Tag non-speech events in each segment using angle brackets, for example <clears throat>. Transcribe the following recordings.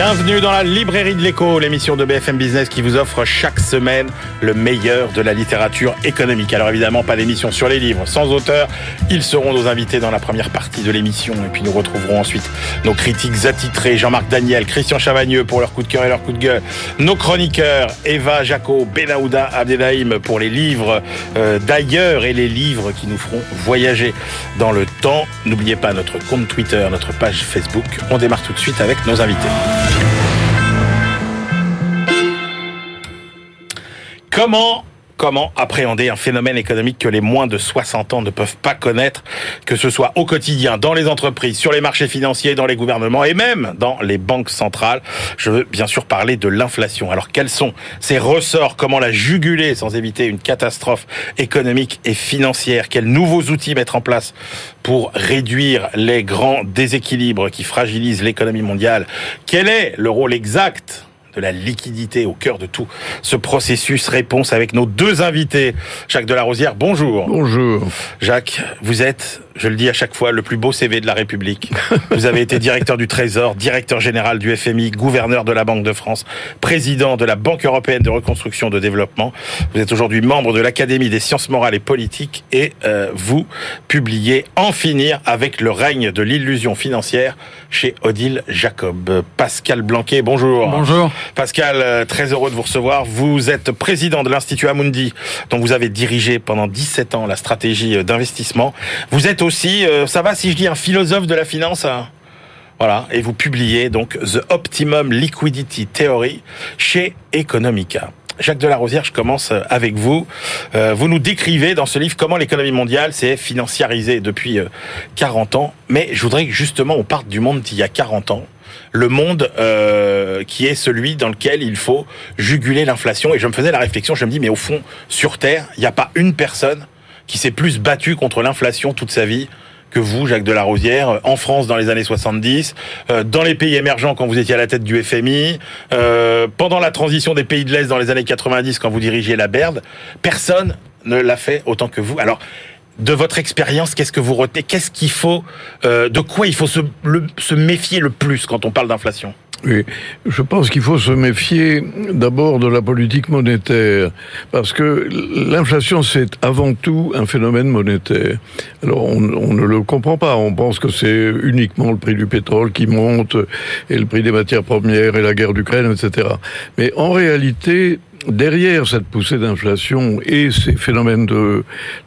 Bienvenue dans la librairie de l'écho, l'émission de BFM Business qui vous offre chaque semaine le meilleur de la littérature économique. Alors évidemment, pas d'émission sur les livres sans auteur. Ils seront nos invités dans la première partie de l'émission. Et puis nous retrouverons ensuite nos critiques attitrés, Jean-Marc Daniel, Christian Chavagneux pour leur coup de cœur et leur coup de gueule. Nos chroniqueurs, Eva Jaco, Benaouda Abdelhaim pour les livres euh, d'ailleurs et les livres qui nous feront voyager dans le temps. N'oubliez pas notre compte Twitter, notre page Facebook. On démarre tout de suite avec nos invités. Comment appréhender un phénomène économique que les moins de 60 ans ne peuvent pas connaître, que ce soit au quotidien, dans les entreprises, sur les marchés financiers, dans les gouvernements et même dans les banques centrales? Je veux bien sûr parler de l'inflation. Alors quels sont ces ressorts? Comment la juguler sans éviter une catastrophe économique et financière? Quels nouveaux outils mettre en place pour réduire les grands déséquilibres qui fragilisent l'économie mondiale? Quel est le rôle exact de la liquidité au cœur de tout ce processus. Réponse avec nos deux invités. Jacques Delarosière, bonjour. Bonjour. Jacques, vous êtes, je le dis à chaque fois, le plus beau CV de la République. <laughs> Vous avez été directeur du Trésor, directeur général du FMI, gouverneur de la Banque de France, président de la Banque européenne de reconstruction de développement. Vous êtes aujourd'hui membre de l'Académie des sciences morales et politiques et euh, vous publiez En finir avec le règne de l'illusion financière chez Odile Jacob. Pascal Blanquet, bonjour. Bonjour. Pascal, euh, très heureux de vous recevoir. Vous êtes président de l'Institut Amundi, dont vous avez dirigé pendant 17 ans la stratégie d'investissement. Vous êtes aussi, euh, ça va si je dis un philosophe de la finance hein voilà, et vous publiez donc The Optimum Liquidity Theory chez Economica. Jacques Delarosière, je commence avec vous. vous nous décrivez dans ce livre comment l'économie mondiale s'est financiarisée depuis 40 ans. Mais je voudrais justement on parte du monde d'il y a 40 ans le monde euh, qui est celui dans lequel il faut juguler l'inflation. Et je me faisais la réflexion, je me dis, mais au fond, sur Terre, il n'y a pas une personne qui s'est plus battue contre l'inflation toute sa vie que vous, Jacques Delarosière, en France dans les années 70, euh, dans les pays émergents quand vous étiez à la tête du FMI, euh, pendant la transition des pays de l'Est dans les années 90 quand vous dirigiez la BERD, personne ne l'a fait autant que vous. Alors, de votre expérience, qu'est-ce que vous retenez? Qu'est-ce qu'il faut, euh, de quoi il faut se, se méfier le plus quand on parle d'inflation? Oui, je pense qu'il faut se méfier d'abord de la politique monétaire, parce que l'inflation, c'est avant tout un phénomène monétaire. Alors, on, ne le comprend pas, on pense que c'est uniquement le prix du pétrole qui monte, et le prix des matières premières, et la guerre d'Ukraine, etc. Mais en réalité, derrière cette poussée d'inflation et ces phénomènes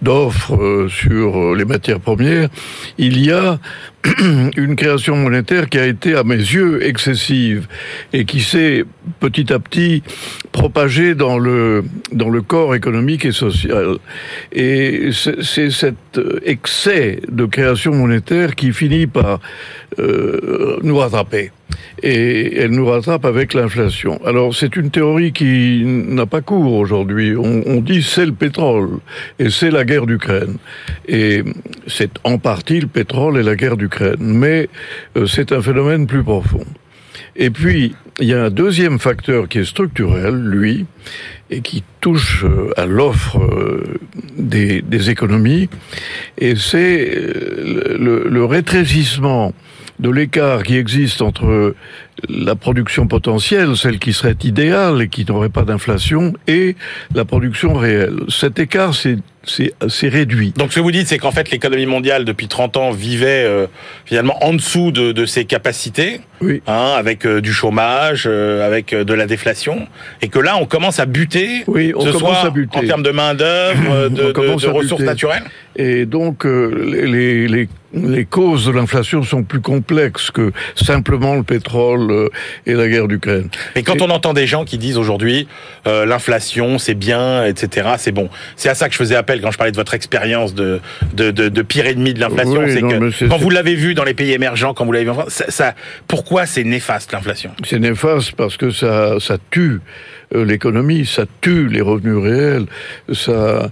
d'offres euh, sur euh, les matières premières, il y a <clears throat> une création monétaire qui a été, à mes yeux, excessive et qui s'est petit à petit propagée dans le, dans le corps économique et social. Et c'est cet excès de création monétaire qui finit par euh, nous rattraper. Et elle nous rattrape avec l'inflation. Alors c'est une théorie qui n'a pas cours aujourd'hui. On, on dit c'est le pétrole et c'est la guerre d'Ukraine. Et c'est en partie le pétrole et la guerre d'Ukraine mais euh, c'est un phénomène plus profond. Et puis, il y a un deuxième facteur qui est structurel, lui, et qui touche euh, à l'offre euh, des, économies, et c'est le, le rétrécissement de l'écart qui existe entre la production potentielle, celle qui serait idéale et qui n'aurait pas d'inflation, et la production réelle. Cet écart, c'est c'est réduit. Donc ce que vous dites, c'est qu'en fait l'économie mondiale depuis 30 ans vivait euh, finalement en dessous de, de ses capacités, oui. hein, avec euh, du chômage, euh, avec de la déflation, et que là on commence à buter, oui, on ce commence soit à buter. en termes de main d'œuvre, <clears throat> de, de, de ressources naturelles. Et donc les, les, les causes de l'inflation sont plus complexes que simplement le pétrole et la guerre d'Ukraine. Mais quand et... on entend des gens qui disent aujourd'hui euh, l'inflation c'est bien, etc., c'est bon. C'est à ça que je faisais appel quand je parlais de votre expérience de, de, de, de, pire ennemi de l'inflation. Oui, c'est que quand vous l'avez vu dans les pays émergents, quand vous l'avez vu en France, ça, ça, pourquoi c'est néfaste l'inflation? C'est néfaste parce que ça, ça tue l'économie, ça tue les revenus réels, ça euh,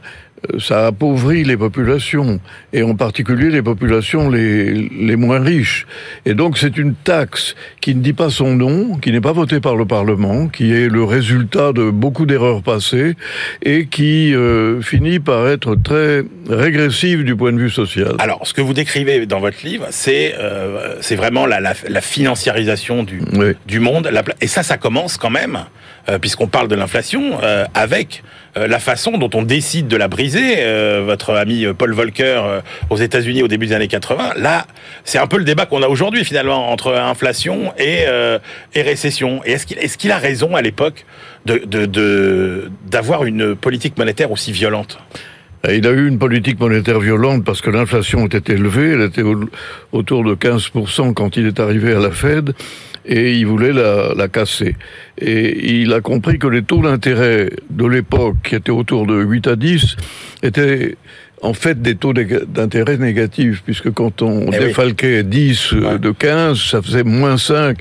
ça appauvrit les populations, et en particulier les populations les, les moins riches. Et donc c'est une taxe qui ne dit pas son nom, qui n'est pas votée par le Parlement, qui est le résultat de beaucoup d'erreurs passées, et qui euh, finit par être très régressive du point de vue social. Alors, ce que vous décrivez dans votre livre, c'est euh, c'est vraiment la, la, la financiarisation du, Oui. du monde. La et ça, ça commence quand même, euh, puisqu'on parle de l'inflation, euh, avec euh, la façon dont on décide de la briser. Euh, votre ami euh, Paul Volcker euh, aux États-Unis au début des années 80, là, c'est un peu le débat qu'on a aujourd'hui finalement entre inflation et, euh, récession. Et est-ce qu'il a raison à l'époque d'avoir une politique monétaire aussi violente? Il a eu une politique monétaire violente parce que l'inflation était élevée, elle était au- autour de 15% quand il est arrivé à la Fed, et il voulait la, la casser. Et il a compris que les taux d'intérêt de l'époque, qui étaient autour de 8 à 10, étaient en fait des taux d'intérêt négatifs, puisque quand on Eh oui. défalquait 10 euh, Ouais. de 15, ça faisait moins 5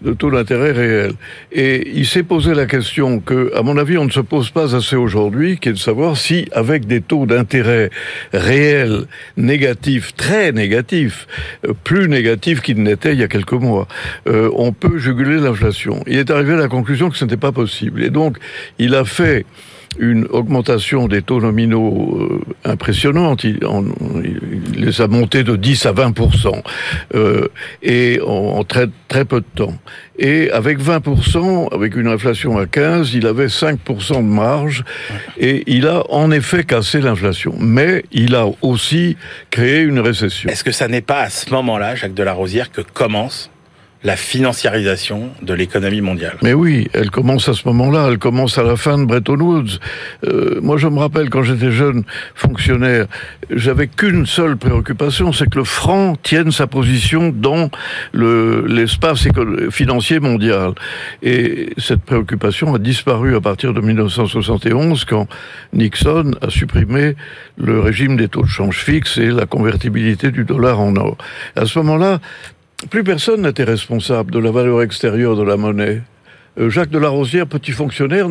de taux d'intérêt réel. Et il s'est posé la question que, à mon avis, on ne se pose pas assez aujourd'hui, qui est de savoir si, avec des taux d'intérêt réels négatifs, très négatifs, euh, plus négatifs qu'ils n'étaient il y a quelques mois, euh, on peut juguler l'inflation. Il est arrivé à la conclusion que ce n'était pas possible. Et donc, il a fait une augmentation des taux nominaux euh, impressionnante. Il, il les a montés de 10 à 20% euh, et en, en très très peu de temps. Et avec 20% avec une inflation à 15, il avait 5% de marge et il a en effet cassé l'inflation. Mais il a aussi créé une récession. Est-ce que ça n'est pas à ce moment-là, Jacques Delarosière, que commence la financiarisation de l'économie mondiale Mais oui, elle commence à ce moment-là, elle commence à la fin de Bretton Woods. Euh, moi, je me rappelle quand j'étais jeune fonctionnaire, j'avais qu'une seule préoccupation, c'est que le franc tienne sa position dans le- l'espace financier mondial. Et cette préoccupation a disparu à partir de 1971 quand Nixon a supprimé le régime des taux de change fixes et la convertibilité du dollar en or. À ce moment-là, plus personne n'était responsable de la valeur extérieure de la monnaie. Euh, Jacques Delarosière, petit fonctionnaire,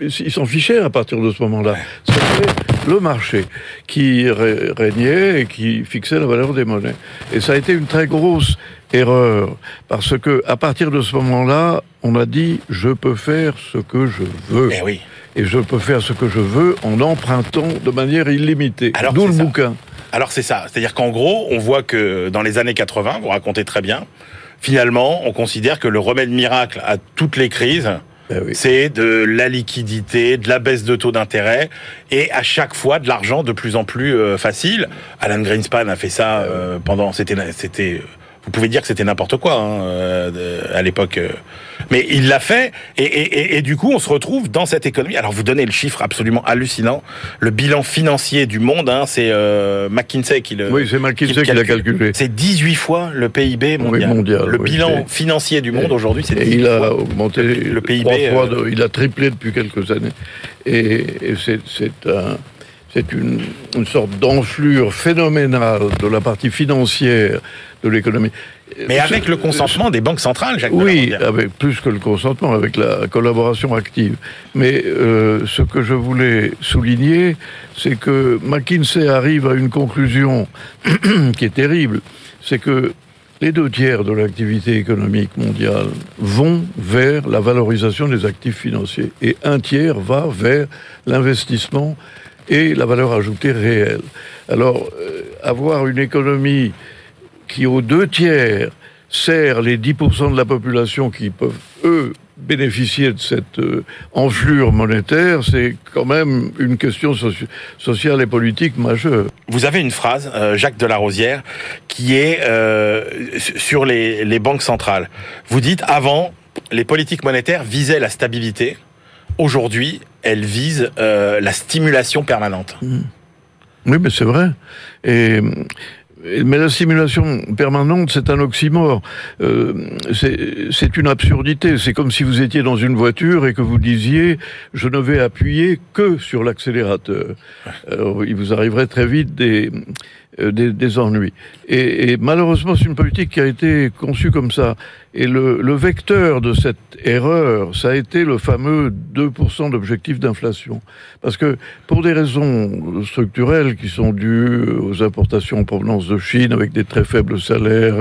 il s'en fichait à partir de ce moment-là. C'était le marché qui ré- régnait et qui fixait la valeur des monnaies. Et ça a été une très grosse erreur parce que à partir de ce moment-là, on a dit je peux faire ce que je veux Eh oui. et je peux faire ce que je veux en empruntant de manière illimitée. D'où le ça. bouquin. Alors c'est ça, c'est-à-dire qu'en gros, on voit que dans les années 80, vous racontez très bien, finalement, on considère que le remède miracle à toutes les crises, Ben oui. c'est de la liquidité, de la baisse de taux d'intérêt, et à chaque fois de l'argent de plus en plus euh, facile. Alan Greenspan a fait ça euh, pendant, c'était, c'était, vous pouvez dire que c'était n'importe quoi hein, euh, à l'époque, euh. mais il l'a fait, et, et, et, et du coup, on se retrouve dans cette économie. Alors, vous donnez le chiffre absolument hallucinant, le bilan financier du monde, hein, c'est euh, McKinsey qui le, Oui, c'est McKinsey qui l'a calculé. c'est 18 fois le PIB mondial. mondial, le oui, bilan financier du monde aujourd'hui, c'est Et 18 il a fois. augmenté le PIB, fois, de- il a triplé depuis quelques années. Et, c'est un, c'est une, une sorte d'enflure phénoménale de la partie financière de l'économie. Mais avec le consentement des banques centrales, Jacques Oui, avec plus que le consentement, avec la collaboration active. Mais euh, ce que je voulais souligner, c'est que McKinsey arrive à une conclusion <clears throat> qui est terrible, c'est que les deux tiers de l'activité économique mondiale vont vers la valorisation des actifs financiers et un tiers va vers l'investissement et la valeur ajoutée réelle. Alors, euh, avoir une économie qui, aux deux tiers, sert les 10% de la population qui peuvent, eux, bénéficier de cette euh, enflure monétaire, c'est quand même une question soci- sociale et politique majeure. Vous avez une phrase, euh, Jacques Delarosière, qui est sur les banques centrales. Vous dites, avant, les politiques monétaires visaient la stabilité. Aujourd'hui, elles visent euh, la stimulation permanente. Oui, mais c'est vrai. Mais la stimulation permanente, c'est un oxymore. Euh, c'est une absurdité. C'est comme si vous étiez dans une voiture et que vous disiez je ne vais appuyer que sur l'accélérateur. Il vous arriverait très vite des, euh, des, ennuis. Et malheureusement, c'est une politique qui a été conçue comme ça. Et le, le, vecteur de cette erreur, ça a été le fameux 2% d'objectif d'inflation. Parce que pour des raisons structurelles qui sont dues aux importations en provenance de Chine, avec des très faibles salaires,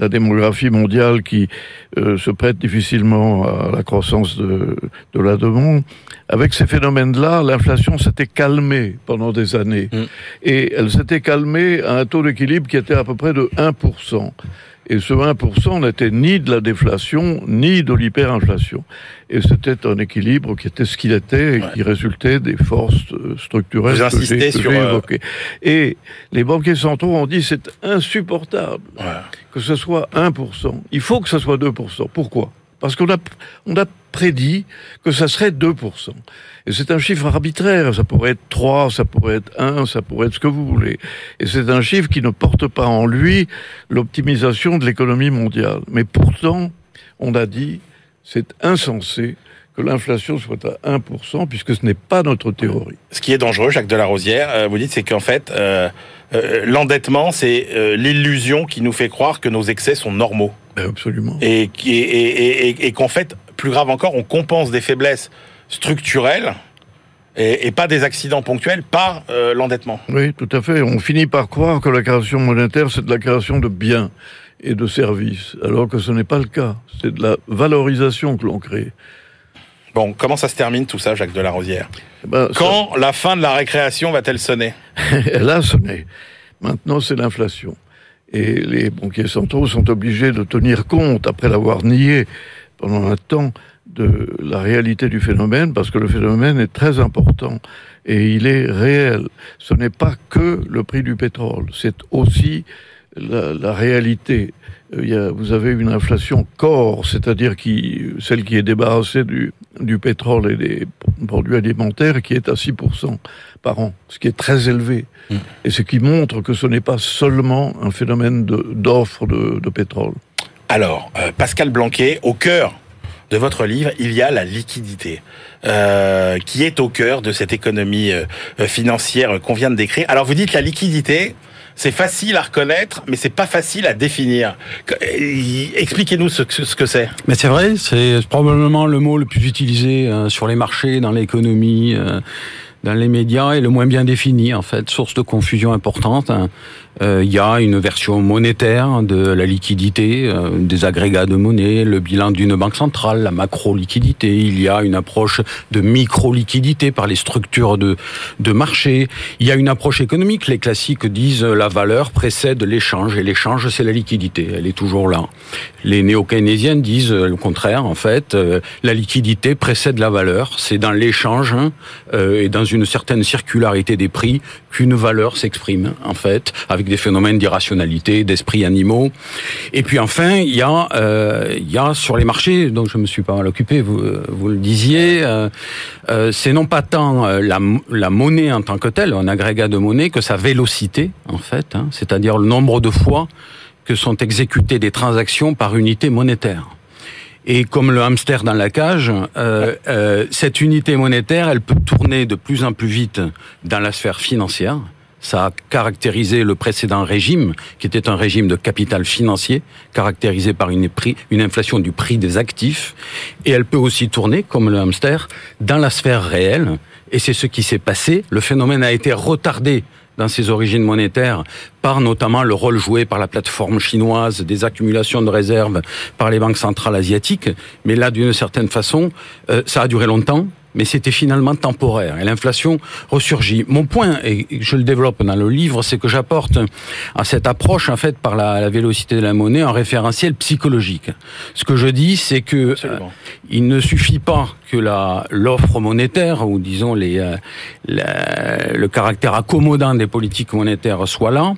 la démographie mondiale qui euh, se prête difficilement à la croissance de, de la demande, avec ces phénomènes-là, l'inflation s'était calmée pendant des années. Mmh. Et elle s'était calmée à un taux d'équilibre qui était à peu près de 1%. Et ce 1% n'était ni de la déflation, ni de l'hyperinflation. Et c'était un équilibre qui était ce qu'il était et ouais. qui résultait des forces euh, structurelles Vous que j'ai évoquées. Et les banquiers centraux ont dit c'est insupportable ouais. que ce soit 1%. Il faut que ce soit 2%. Pourquoi? Parce qu'on a, on a prédit que ça serait 2%. Et c'est un chiffre arbitraire. Ça pourrait être 3, ça pourrait être 1, ça pourrait être ce que vous voulez. Et c'est un chiffre qui ne porte pas en lui l'optimisation de l'économie mondiale. Mais pourtant, on a dit, c'est insensé que l'inflation soit à 1%, puisque ce n'est pas notre théorie. Ce qui est dangereux, Jacques Delarosière, euh, vous dites, c'est qu'en fait, euh, euh, l'endettement, c'est l'illusion qui nous fait croire que nos excès sont normaux. Absolument. Et, et, et, et qu'en fait, plus grave encore, on compense des faiblesses structurelles et, pas des accidents ponctuels par euh, l'endettement. Oui, tout à fait. On finit par croire que la création monétaire, c'est de la création de biens et de services, alors que ce n'est pas le cas. C'est de la valorisation que l'on crée. Bon, comment ça se termine tout ça, Jacques Delarosière? Ben, Quand ça... la fin de la récréation va-t-elle sonner? <laughs> Elle a sonné. Maintenant, c'est l'inflation. Et les banquiers centraux sont obligés de tenir compte, après l'avoir nié pendant un temps, de la réalité du phénomène, parce que le phénomène est très important et il est réel. Ce n'est pas que le prix du pétrole, c'est aussi la, réalité. Il y a, vous avez une inflation corps, c'est-à-dire qui, celle qui est débarrassée du, du pétrole et des produits alimentaires, qui est à 6% par an, ce qui est très élevé. Mmh. Et ce qui montre que ce n'est pas seulement un phénomène d'offre de, de, de, pétrole. Alors, euh, Pascal Blanquet, au cœur de votre livre, il y a la liquidité, euh, qui est au cœur de cette économie euh, financière qu'on vient de décrire. Alors, vous dites la liquidité, c'est facile à reconnaître, mais c'est pas facile à définir. Expliquez-nous ce, que c'est. Mais c'est vrai, c'est probablement le mot le plus utilisé euh, sur les marchés, dans l'économie. Euh, dans les médias et le moins bien défini en fait, source de confusion importante. Euh, il y a une version monétaire de la liquidité, euh, des agrégats de monnaie, le bilan d'une banque centrale, la macro-liquidité. Il y a une approche de micro-liquidité par les structures de, de marché. Il y a une approche économique. Les classiques disent la valeur précède l'échange et l'échange c'est la liquidité. Elle est toujours là. Les néo-keynésiens disent le contraire en fait. Euh, la liquidité précède la valeur. C'est dans l'échange hein, et dans une certaine circularité des prix qu'une valeur s'exprime en fait avec des phénomènes d'irrationalité, d'esprits animaux. Et puis enfin, il y a, euh, il y a sur les marchés, dont je me suis pas mal occupé, vous, vous le disiez, euh, euh, c'est non pas tant la, monnaie en tant que telle, un agrégat de monnaie, que sa vélocité en fait, hein, c'est-à-dire le nombre de fois que sont exécutées des transactions par unité monétaire. Et comme le hamster dans la cage, euh, euh, cette unité monétaire, elle peut tourner de plus en plus vite dans la sphère financière. Ça a caractérisé le précédent régime, qui était un régime de capital financier, caractérisé par une, inflation du prix des actifs. Et elle peut aussi tourner, comme le hamster, dans la sphère réelle. Et c'est ce qui s'est passé. Le phénomène a été retardé dans ses origines monétaires par notamment le rôle joué par la plateforme chinoise des accumulations de réserves par les banques centrales asiatiques. Mais là, d'une certaine façon, euh, ça a duré longtemps mais c'était finalement temporaire. Et l'inflation ressurgit. Mon point, et je le développe dans le livre, c'est que j'apporte à cette approche, en fait, par la, la, vélocité de la monnaie, un référentiel psychologique. Ce que je dis, c'est que euh, il ne suffit pas que la l'offre monétaire, ou disons les, euh, la, le caractère accommodant des politiques monétaires soit là.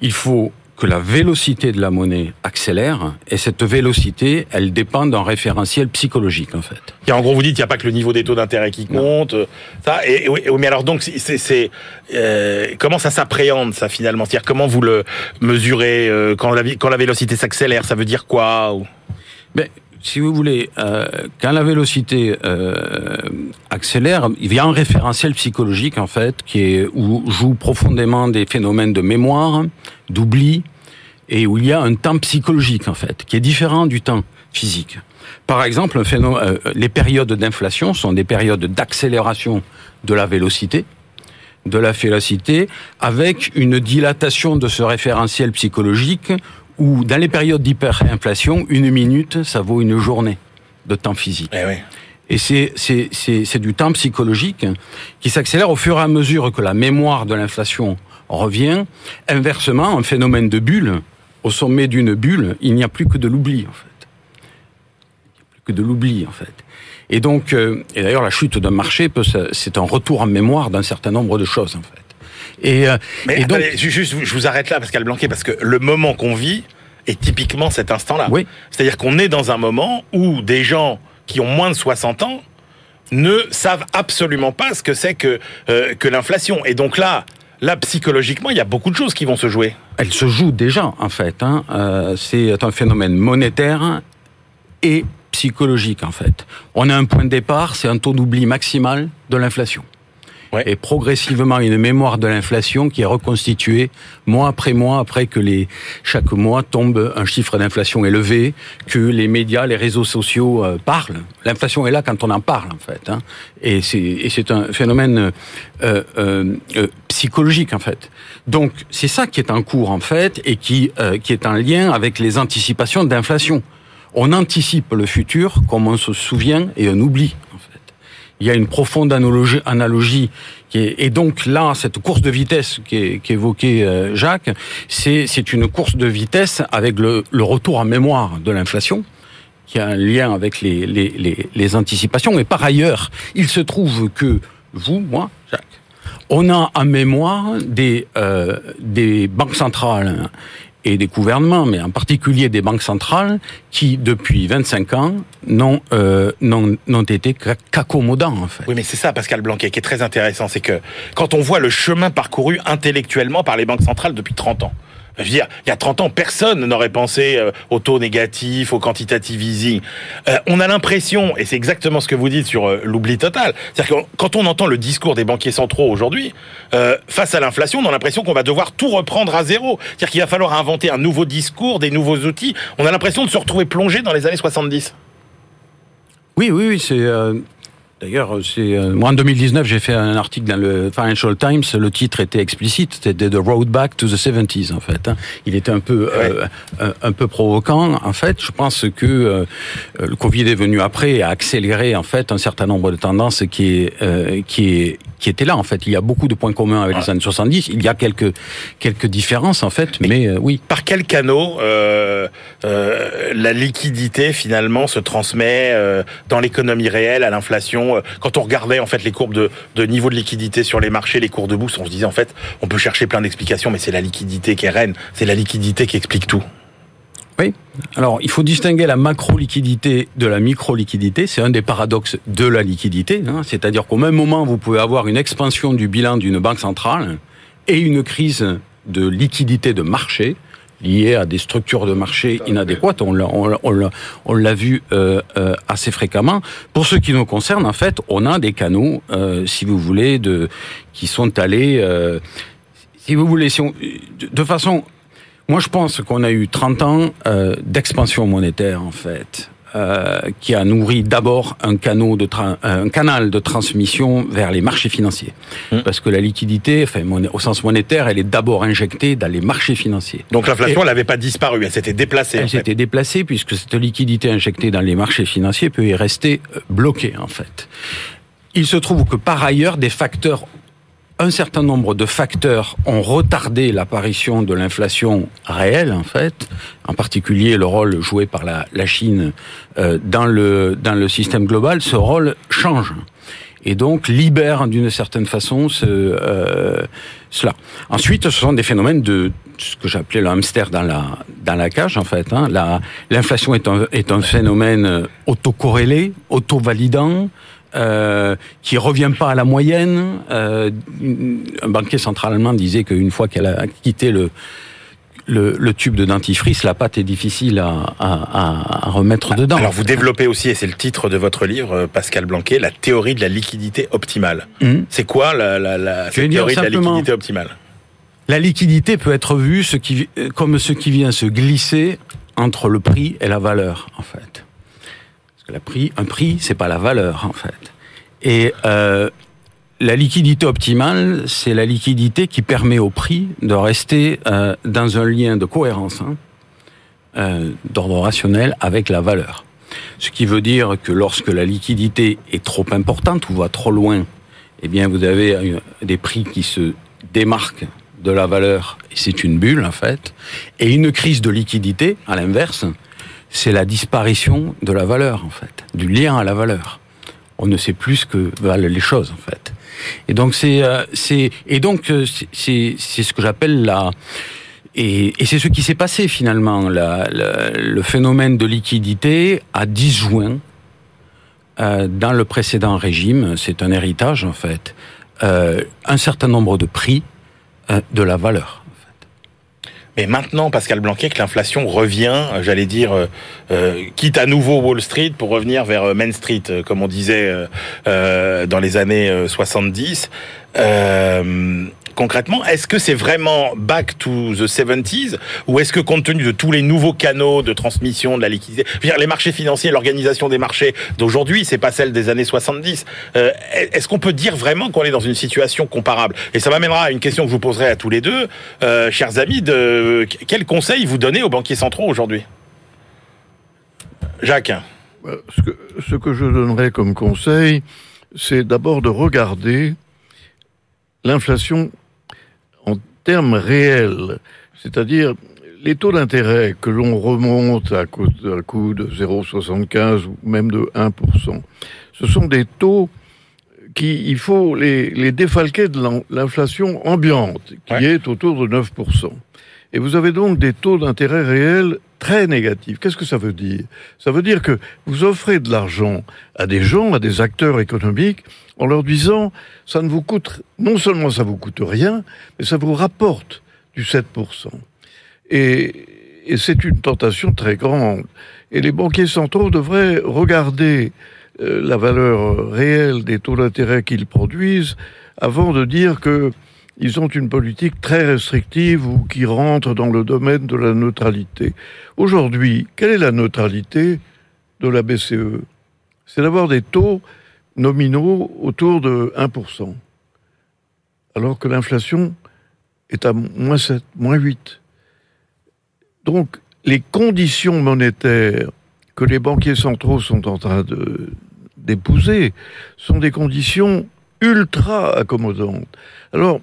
Il faut que la vélocité de la monnaie accélère, et cette vélocité, elle dépend d'un référentiel psychologique, en fait. Et en gros, vous dites, il n'y a pas que le niveau des taux d'intérêt qui compte, non. ça, et, et, mais alors donc, c'est, euh, comment ça s'appréhende, ça, finalement? C'est-à-dire, comment vous le mesurez euh, quand, la, quand la vélocité s'accélère Ça veut dire quoi mais, si vous voulez, euh, quand la vélocité euh, accélère, il y a un référentiel psychologique en fait qui est où joue profondément des phénomènes de mémoire, d'oubli, et où il y a un temps psychologique en fait qui est différent du temps physique. Par exemple, euh, les périodes d'inflation sont des périodes d'accélération de la vélocité, de la vélocité, avec une dilatation de ce référentiel psychologique où, dans les périodes d'hyperinflation, une minute, ça vaut une journée de temps physique. Eh oui. Et c'est, c'est, c'est, c'est du temps psychologique qui s'accélère au fur et à mesure que la mémoire de l'inflation revient. Inversement, un phénomène de bulle, au sommet d'une bulle, il n'y a plus que de l'oubli, en fait. Il n'y a plus que de l'oubli, en fait. Et donc, euh, et d'ailleurs, la chute d'un marché, c'est un retour en mémoire d'un certain nombre de choses, en fait. Et, euh, Mais et donc, attendez, juste, je vous arrête là, Pascal Blanquet, parce que le moment qu'on vit est typiquement cet instant-là. Oui. C'est-à-dire qu'on est dans un moment où des gens qui ont moins de 60 ans ne savent absolument pas ce que c'est que, euh, que l'inflation. Et donc là, là, psychologiquement, il y a beaucoup de choses qui vont se jouer. elle se joue déjà, en fait. Hein. Euh, c'est un phénomène monétaire et psychologique, en fait. On a un point de départ, c'est un taux d'oubli maximal de l'inflation. Et progressivement, une mémoire de l'inflation qui est reconstituée mois après mois, après que chaque mois tombe un chiffre d'inflation élevé, que les médias, les réseaux sociaux euh, parlent. L'inflation est là quand on en parle, en fait. Hein. Et c'est un phénomène euh, euh, psychologique, en fait. Donc, c'est ça qui est en cours, en fait, et qui, qui est en lien avec les anticipations d'inflation. On anticipe le futur comme on se souvient et on oublie. Il y a une profonde analogie, analogie qui est, et donc là, cette course de vitesse qu'évoquait euh, Jacques, c'est une course de vitesse avec le, le retour en mémoire de l'inflation qui a un lien avec les, les, les, les anticipations. Et par ailleurs, il se trouve que vous, moi, Jacques, on a en mémoire des, euh, des banques centrales et des gouvernements, mais en particulier des banques centrales, qui, depuis 25 ans, n'ont euh, n'ont été qu'ac- qu'accommodants, en fait. Oui, mais c'est ça, Pascal Blanquet, qui est très intéressant. C'est que quand on voit le chemin parcouru intellectuellement par les banques centrales depuis 30 ans, je veux dire, il y a 30 ans, personne n'aurait pensé euh, au taux négatif, au quantitative easing. Euh, on a l'impression, et c'est exactement ce que vous dites sur euh, l'oubli total, c'est-à-dire que quand on entend le discours des banquiers centraux aujourd'hui, face à l'inflation, on a l'impression qu'on va devoir tout reprendre à zéro. C'est-à-dire qu'il va falloir inventer un nouveau discours, des nouveaux outils. On a l'impression de se retrouver plongé dans les années 70. Oui, oui, oui, c'est. D'ailleurs, c'est euh, moi en 2019, j'ai fait un article dans le Financial Times. Le titre était explicite, c'était The Road Back to the 70s en fait. hein. Il était un peu euh, un, peu provoquant. En fait, je pense que euh, le Covid est venu après et a accéléré en fait un certain nombre de tendances qui est euh, qui est qui étaient là en fait. Il y a beaucoup de points communs avec les années 70. Il y a quelques quelques différences en fait, mais, euh, oui. par quel canot euh, euh, la liquidité finalement se transmet euh, dans l'économie réelle à l'inflation Euh, Quand on regardait en fait les courbes de, de niveau de liquidité sur les marchés, les cours de bourse, on se disait en fait on peut chercher plein d'explications, mais c'est la liquidité qui est reine, c'est la liquidité qui explique tout. Oui. Alors, il faut distinguer la macro-liquidité de la micro-liquidité. C'est un des paradoxes de la liquidité. hein. C'est-à-dire qu'au même moment, vous pouvez avoir une expansion du bilan d'une banque centrale et une crise de liquidité de marché liée à des structures de marché inadéquates. On l'a, on on l'a, vu euh, euh, assez fréquemment. Pour ce qui nous concerne, en fait, on a des canaux, euh, si vous voulez, de qui sont allés, euh, si vous voulez, si on- de, de façon moi, je pense qu'on a eu 30 ans euh, d'expansion monétaire, en fait, qui a nourri d'abord un, canal de tra- un canal de transmission vers les marchés financiers. Mmh. Parce que la liquidité, enfin, au sens monétaire, elle est d'abord injectée dans les marchés financiers. Donc l'inflation, elle n'avait pas disparu, elle s'était déplacée. Elle s'était déplacée puisque cette liquidité injectée dans les marchés financiers peut y rester euh, bloquée, en fait. Il se trouve que par ailleurs, des facteurs un certain nombre de facteurs ont retardé l'apparition de l'inflation réelle, en fait, en particulier le rôle joué par la, Chine euh, dans, le, dans le système global, ce rôle change. Et donc libère d'une certaine façon euh, cela. Ensuite, ce sont des phénomènes de ce que j'appelais le hamster dans la, dans la cage, en fait. Hein. La- L'inflation est un, est un phénomène autocorrélé, auto-validant, euh, qui revient pas à la moyenne. Euh, un banquier central allemand disait qu'une fois qu'elle a quitté le le, tube de dentifrice, la pâte est difficile à, remettre dedans. Alors vous développez aussi, et c'est le titre de votre livre, euh, Pascal Blanquet, la théorie de la liquidité optimale. Hum. C'est quoi la, la, théorie de la liquidité optimale La liquidité peut être vue ce qui, comme ce qui vient se glisser entre le prix et la valeur, en fait. Parce prix, un prix, c'est pas la valeur, en fait. Et euh, la liquidité optimale, c'est la liquidité qui permet au prix de rester euh, dans un lien de cohérence hein, euh, d'ordre rationnel avec la valeur. Ce qui veut dire que lorsque la liquidité est trop importante ou va trop loin, eh bien vous avez des prix qui se démarquent de la valeur et c'est une bulle en fait. Et une crise de liquidité, à l'inverse, c'est la disparition de la valeur en fait, du lien à la valeur. On ne sait plus ce que valent les choses en fait. Et donc c'est euh, c'est et donc euh, c'est c'est ce que j'appelle la et, et c'est ce qui s'est passé finalement. La, le phénomène de liquidité a disjoint euh, dans le précédent régime, c'est un héritage en fait, un certain nombre de prix de la valeur. Mais maintenant, Pascal Blanquet, que l'inflation revient, j'allais dire, euh, euh, quitte à nouveau Wall Street pour revenir vers Main Street, comme on disait dans les années 70 concrètement, est-ce que c'est vraiment back to the 70s ou est-ce que compte tenu de tous les nouveaux canaux de transmission de la liquidité, les marchés financiers, l'organisation des marchés d'aujourd'hui, c'est pas celle des années 70. Euh, est-ce qu'on peut dire vraiment qu'on est dans une situation comparable? Et ça m'amènera à une question que je vous poserai à tous les deux, euh, chers amis, de quel conseil vous donnez aux banquiers centraux aujourd'hui? Jacques. Euh, ce que, ce que je donnerais comme conseil, c'est d'abord de regarder l'inflation termes réels, c'est-à-dire les taux d'intérêt que l'on remonte à coup, de 0,75 ou même de 1%, ce sont des taux qui, il faut les, les défalquer de l'inflation ambiante, qui est autour de 9%. Et vous avez donc des taux d'intérêt réels très négatifs. Qu'est-ce que ça veut dire? Ça veut dire que vous offrez de l'argent à des gens, à des acteurs économiques, en leur disant, ça ne vous coûte, non seulement ça vous coûte rien, mais ça vous rapporte du 7%. Et, et c'est une tentation très grande. Et les banquiers centraux devraient regarder euh, la valeur réelle des taux d'intérêt qu'ils produisent avant de dire que ils ont une politique très restrictive ou qui rentre dans le domaine de la neutralité. Aujourd'hui, quelle est la neutralité de la BCE C'est d'avoir des taux nominaux autour de 1%, alors que l'inflation est à moins 7, moins 8. Donc, les conditions monétaires que les banquiers centraux sont en train d'épouser sont des conditions ultra accommodantes. Alors,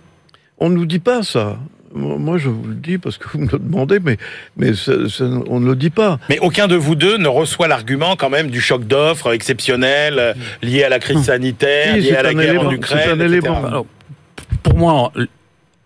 on ne nous dit pas ça. Moi, je vous le dis parce que vous me le demandez, mais, mais on ne le dit pas. Mais aucun de vous deux ne reçoit l'argument quand même du choc d'offres exceptionnel euh, lié à la crise sanitaire, lié à la guerre en Ukraine. pour moi,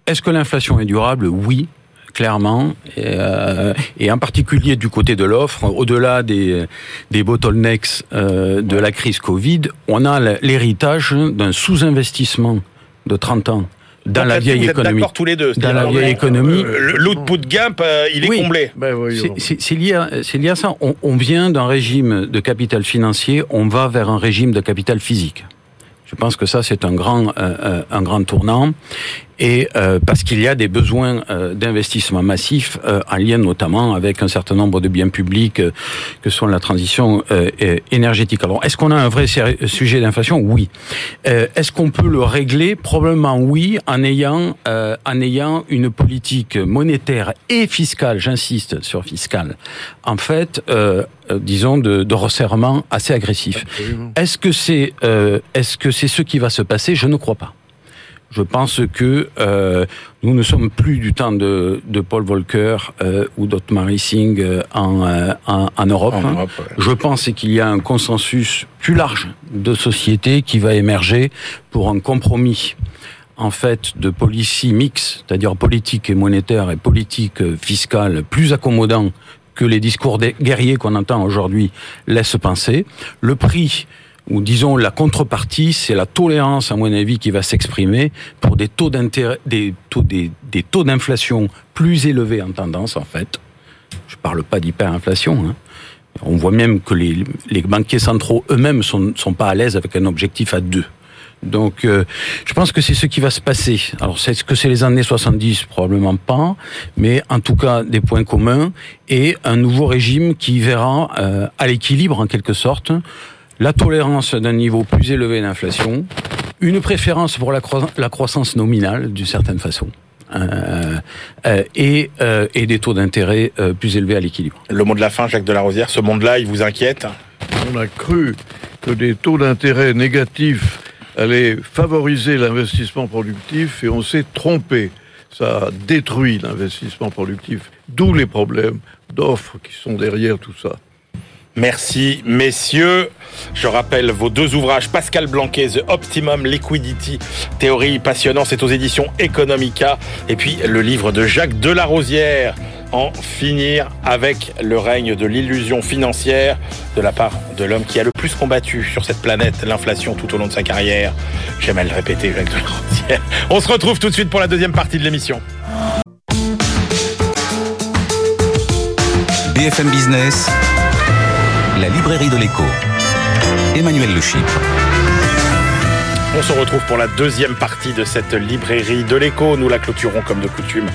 est-ce que l'inflation est durable? Oui clairement, et, euh, et, en particulier du côté de l'offre, au-delà des, des bottlenecks euh, de la crise Covid, on a l'héritage d'un sous-investissement de 30 ans dans la vieille économie. tous les deux. Dans la vieille économie. Euh, L'output gap, euh, il est comblé. Ben c'est lié, à, lié à ça. On, on vient d'un régime de capital financier, on va vers un régime de capital physique. Je pense que ça, c'est un grand, euh, un grand tournant et euh, parce qu'il y a des besoins euh, d'investissement massif euh, en lien notamment avec un certain nombre de biens publics euh, que sont la transition énergétique. Alors, est-ce qu'on a un vrai sujet d'inflation? Oui. est-ce qu'on peut le régler? Probablement oui, en ayant en ayant une politique monétaire et fiscale, j'insiste sur fiscale, en fait, disons de, de, resserrement assez agressif. Est-ce que c'est est-ce que c'est ce qui va se passer? Je ne crois pas. Je pense que euh, nous ne sommes plus du temps de, de Paul Volcker euh, ou d'Otmar Hissing euh, en, euh, en, en, Europe. Je pense qu'il y a un consensus plus large de société qui va émerger pour un compromis en fait de policy mix, c'est-à-dire politique et monétaire et politique fiscale plus accommodant que les discours guerriers qu'on entend aujourd'hui laissent penser. Le prix ou disons la contrepartie, c'est la tolérance, à mon avis, qui va s'exprimer pour des taux d'intérêt, des taux, des, des taux d'inflation plus élevés en tendance, en fait. Je parle pas d'hyperinflation. Hein. On voit même que les, les banquiers centraux eux-mêmes sont, sont pas à l'aise avec un objectif à deux. Donc, euh, je pense que c'est ce qui va se passer. Alors, est-ce que c'est les années 70 Probablement pas, mais en tout cas des points communs et un nouveau régime qui verra euh, à l'équilibre en quelque sorte la tolérance d'un niveau plus élevé d'inflation, une préférence pour la, la croissance nominale d'une certaine façon. Euh, euh, et, euh, et des taux d'intérêt euh, plus élevés à l'équilibre. Le mot de la fin, Jacques Delarosière, ce monde-là, il vous inquiète? On a cru que des taux d'intérêt négatifs allaient favoriser l'investissement productif et on s'est trompé. Ça a détruit l'investissement productif, d'où les problèmes d'offres qui sont derrière tout ça. Merci, messieurs. Je rappelle vos deux ouvrages, Pascal Blanquet, The Optimum Liquidity, théorie passionnant, c'est aux éditions Economica, et puis le livre de Jacques Delarosière, En finir avec le règne de l'illusion financière de la part de l'homme qui a le plus combattu sur cette planète l'inflation tout au long de sa carrière. J'aime à le répéter, Jacques Delarosière. On se retrouve tout de suite pour la deuxième partie de l'émission. BFM Business, la librairie de l'écho. Emmanuel Le. On se retrouve pour la deuxième partie de cette librairie de l'écho. Nous la clôturons comme de coutume